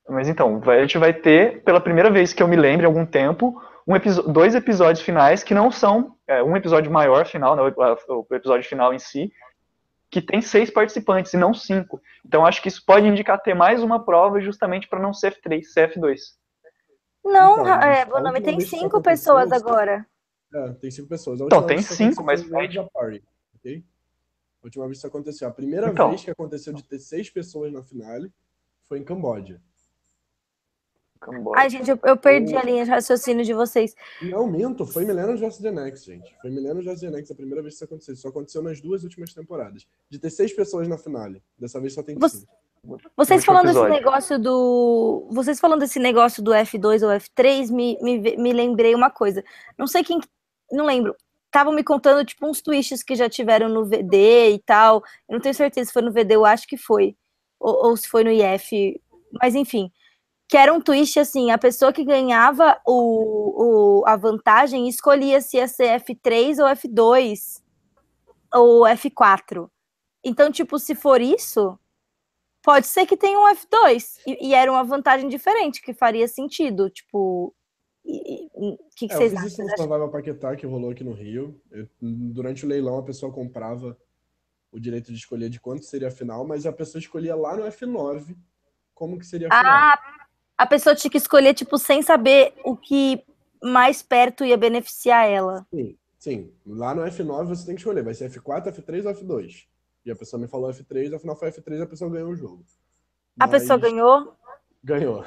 Mas então, vai- a gente vai ter, pela primeira vez que eu me lembro, em algum tempo, um dois episódios finais que não são. é, um episódio maior final, né, o, o episódio final em si, que tem seis participantes e não cinco. Então acho que isso pode indicar ter mais uma prova justamente para não ser F3, ser F2. Não, Então, é, última tem cinco pessoas agora. É, tem cinco pessoas. Então, tem cinco, mas foi no pede- Ninja Party, ok? A última vez que isso aconteceu. A primeira Então. vez que aconteceu de ter seis pessoas na finale foi em Camboja. Camboja. Ai, gente, eu, eu perdi a linha de raciocínio de vocês. Não, minto, foi Millennium vs The Next, gente. Foi Millennium vs The Next a primeira vez que isso aconteceu. Isso aconteceu nas duas últimas temporadas. De ter seis pessoas na finale. Dessa vez só tem Você- cinco. Vocês falando desse negócio do. Vocês falando desse negócio do F2 ou F3, me, me, me lembrei uma coisa. Não sei quem. Não lembro. Estavam me contando, tipo, uns twists que já tiveram no VD e tal. Eu não tenho certeza se foi no VD, eu acho que foi. Ou, ou se foi no IF. Mas enfim. Que era um twist assim: a pessoa que ganhava o, o, a vantagem escolhia se ia ser F3 ou F2 ou F4. Então, tipo, se for isso, pode ser que tenha um F2. E, e era uma vantagem diferente, que faria sentido. Tipo, o que, que É, eu vocês fiz acham? isso no? Survival Paquetá que rolou aqui no Rio. Eu- durante o leilão, a pessoa comprava o direito de escolher de quanto seria a final, mas a pessoa escolhia lá no F9 como que seria a final. Ah, a pessoa tinha que escolher, tipo, sem saber o que mais perto ia beneficiar ela. Sim, sim. Lá no F9 você tem que escolher, vai ser F4, F3 ou F2. E a pessoa me falou F3, afinal foi F3 e a pessoa ganhou o jogo. A Mas pessoa ganhou. Ganhou.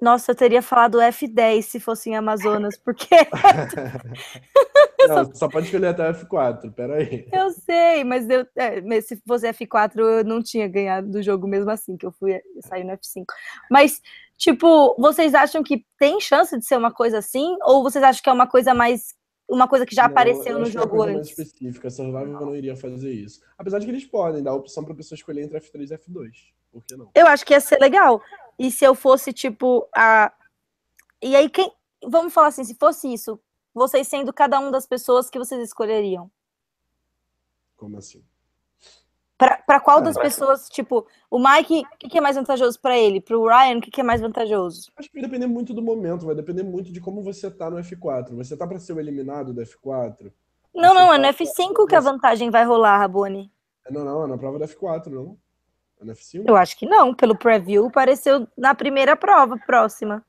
Nossa, eu teria falado F10 se fosse em Amazonas, porque [LAUGHS] Não, só pode escolher até F4, peraí. eu sei, mas eu, é, mas se fosse F4 eu não tinha ganhado do jogo mesmo assim, que eu fui saí no F5. Mas, tipo, vocês acham que tem chance de ser uma coisa assim? Ou vocês acham que é uma coisa mais. Uma coisa que já Não, apareceu eu no é jogo coisa mais antes? específica. Survival não iria fazer isso. Apesar de que eles podem dar a opção para pessoa escolher entre F3 e F2. Por que não? Eu acho que ia ser legal. E se eu fosse, tipo, a. E aí, quem. Vamos falar assim, se fosse isso, vocês sendo cada um das pessoas que vocês escolheriam. Como assim? Pra, pra qual Ah, das pessoas, tipo, o Mike, o que, que é mais vantajoso pra ele? Pro Ryan, o que, que é mais vantajoso? Acho que vai depender muito do momento, vai depender muito de como você tá no F4. Você tá para ser o eliminado do F4? Não, não, é tá- no F5 que a vantagem vai rolar, Rabone. Não, não, é na prova do F4, não? É no F5? Eu acho que não, pelo preview pareceu na primeira prova, próxima.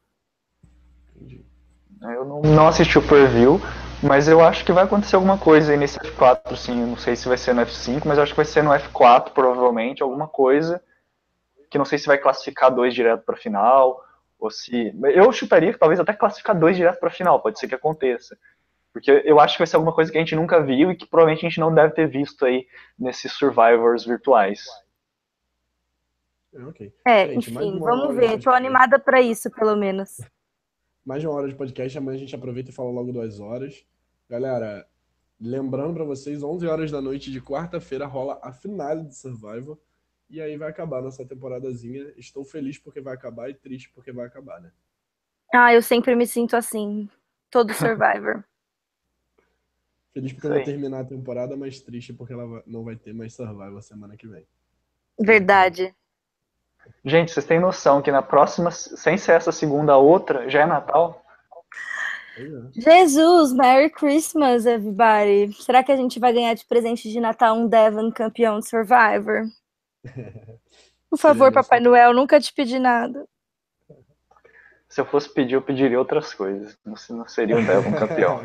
Entendi. Eu não, não assisti o preview, mas eu acho que vai acontecer alguma coisa aí nesse F4, sim. Eu não sei se vai ser no F5, mas eu acho que vai ser no F4, provavelmente, alguma coisa. Que não sei se vai classificar dois direto pra final, ou se. Eu chutaria que talvez até classificar dois direto pra final, pode ser que aconteça. Porque eu acho que vai ser alguma coisa que a gente nunca viu e que provavelmente a gente não deve ter visto aí nesses Survivors virtuais. É, ok. É, Gente, enfim, vamos ver. Podcast. animada pra isso, pelo menos. Mais de uma hora de podcast, amanhã a gente aproveita e fala logo duas horas. Galera, lembrando pra vocês, 11 horas da noite de quarta-feira rola a finale de Survival. E aí vai acabar nossa temporadazinha. Estou feliz porque vai acabar e triste porque vai acabar, né? Ah, eu sempre me sinto assim. Todo [LAUGHS] Survivor. Feliz porque vai terminar a temporada, mas triste porque ela não vai ter mais Survival semana que vem. Verdade. Gente, vocês têm noção que na próxima, sem ser essa segunda, a outra, já é Natal? Jesus, Merry Christmas, everybody. Será que a gente vai ganhar de presente de Natal um Devon campeão de Survivor? [LAUGHS] Por favor, Papai Noel, nunca te pedi nada. Se eu fosse pedir, eu pediria outras coisas. Não não seria o Devon campeão.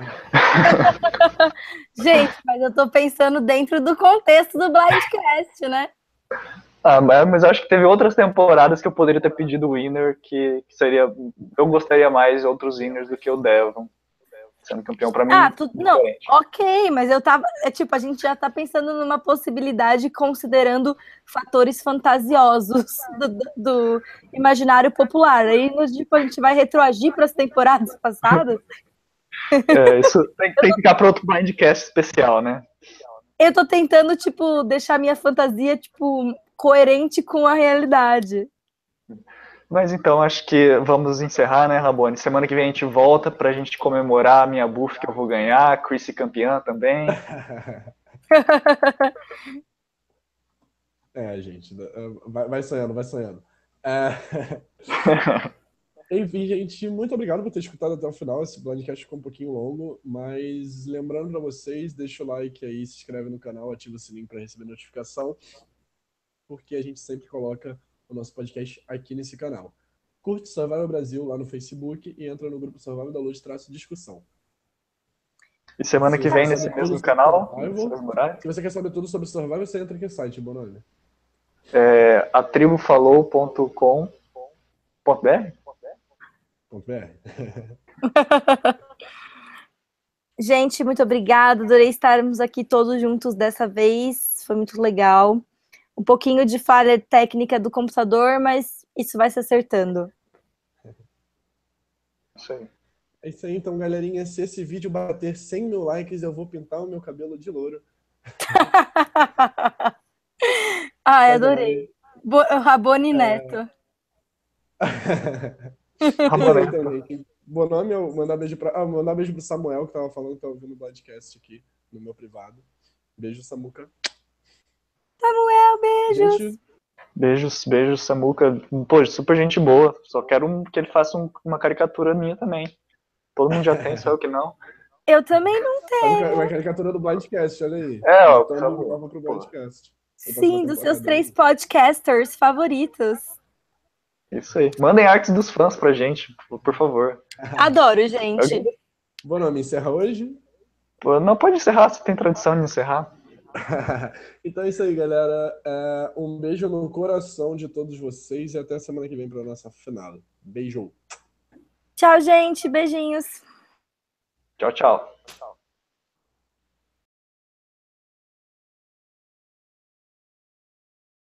[LAUGHS] Gente, mas eu tô pensando dentro do contexto do Blindcast, né? Ah, mas acho que teve outras temporadas que eu poderia ter pedido o winner, que, que seria. Eu gostaria mais de outros winners do que o Devon. Sendo campeão pra mim. Ah, tu, não, diferente. ok, mas eu tava. É tipo, a gente já tá pensando numa possibilidade considerando fatores fantasiosos [LAUGHS] do, do- do imaginário popular. Aí tipo, a gente vai retroagir para as temporadas passadas. [LAUGHS] É, isso tem, tem que ficar para outro Blindcast especial, né? Eu tô tentando, tipo, deixar minha fantasia, tipo, coerente com a realidade. Mas então acho que vamos encerrar, né, Rabone? Semana que vem a gente volta pra gente comemorar a minha buff que eu vou ganhar, Chrissy campeã também. [LAUGHS] é, gente, vai, vai sonhando, vai sonhando. É... [LAUGHS] Enfim, gente, muito obrigado por ter escutado até o final. Esse podcast ficou um pouquinho longo, mas lembrando para vocês, deixa o like aí, se inscreve no canal, ativa o sininho para receber notificação, porque a gente sempre coloca o nosso podcast aqui nesse canal. Curte Survival Brasil lá no Facebook e entra no grupo Survival da Luz traço discussão. E semana que vem nesse mesmo canal, Survival, se você quer saber tudo sobre Survival, você entra aqui no site, Bononi. É, atribufalou.com.br [LAUGHS] Gente, muito obrigada. Adorei estarmos aqui todos juntos dessa vez. Foi muito legal um pouquinho de falha técnica do computador, mas isso vai se acertando. Isso aí. É isso aí, então, galerinha. Se esse vídeo bater 100 mil likes, eu vou pintar o meu cabelo de louro. [LAUGHS] ah, adorei. Bo Rabone é. Neto. [LAUGHS] Rabone então, Bom nome, eu mandar beijo para ah, mandar beijo pro Samuel, que tava falando que tá ouvindo o podcast aqui no meu privado. Beijo, Samuca. Samuel, beijos. Beijos, beijos, Samuca. Pô, super gente boa. Só quero que ele faça um, uma caricatura minha também. Todo mundo já tem, só eu que não. [LAUGHS] Eu também não tenho. Uma caricatura do Blindcast, olha aí. É, ó. Então, pro Blindcast. Sim, dos seus três podcasters favoritos. Isso aí. Mandem artes dos fãs pra gente, por favor. [LAUGHS] Adoro, gente. Bom nome, encerra hoje? Não pode encerrar, você tem tradição de encerrar. [LAUGHS] então é isso aí, galera. É, um beijo no coração de todos vocês e até semana que vem para nossa final. Beijo. Tchau, gente. Beijinhos. Tchau, tchau.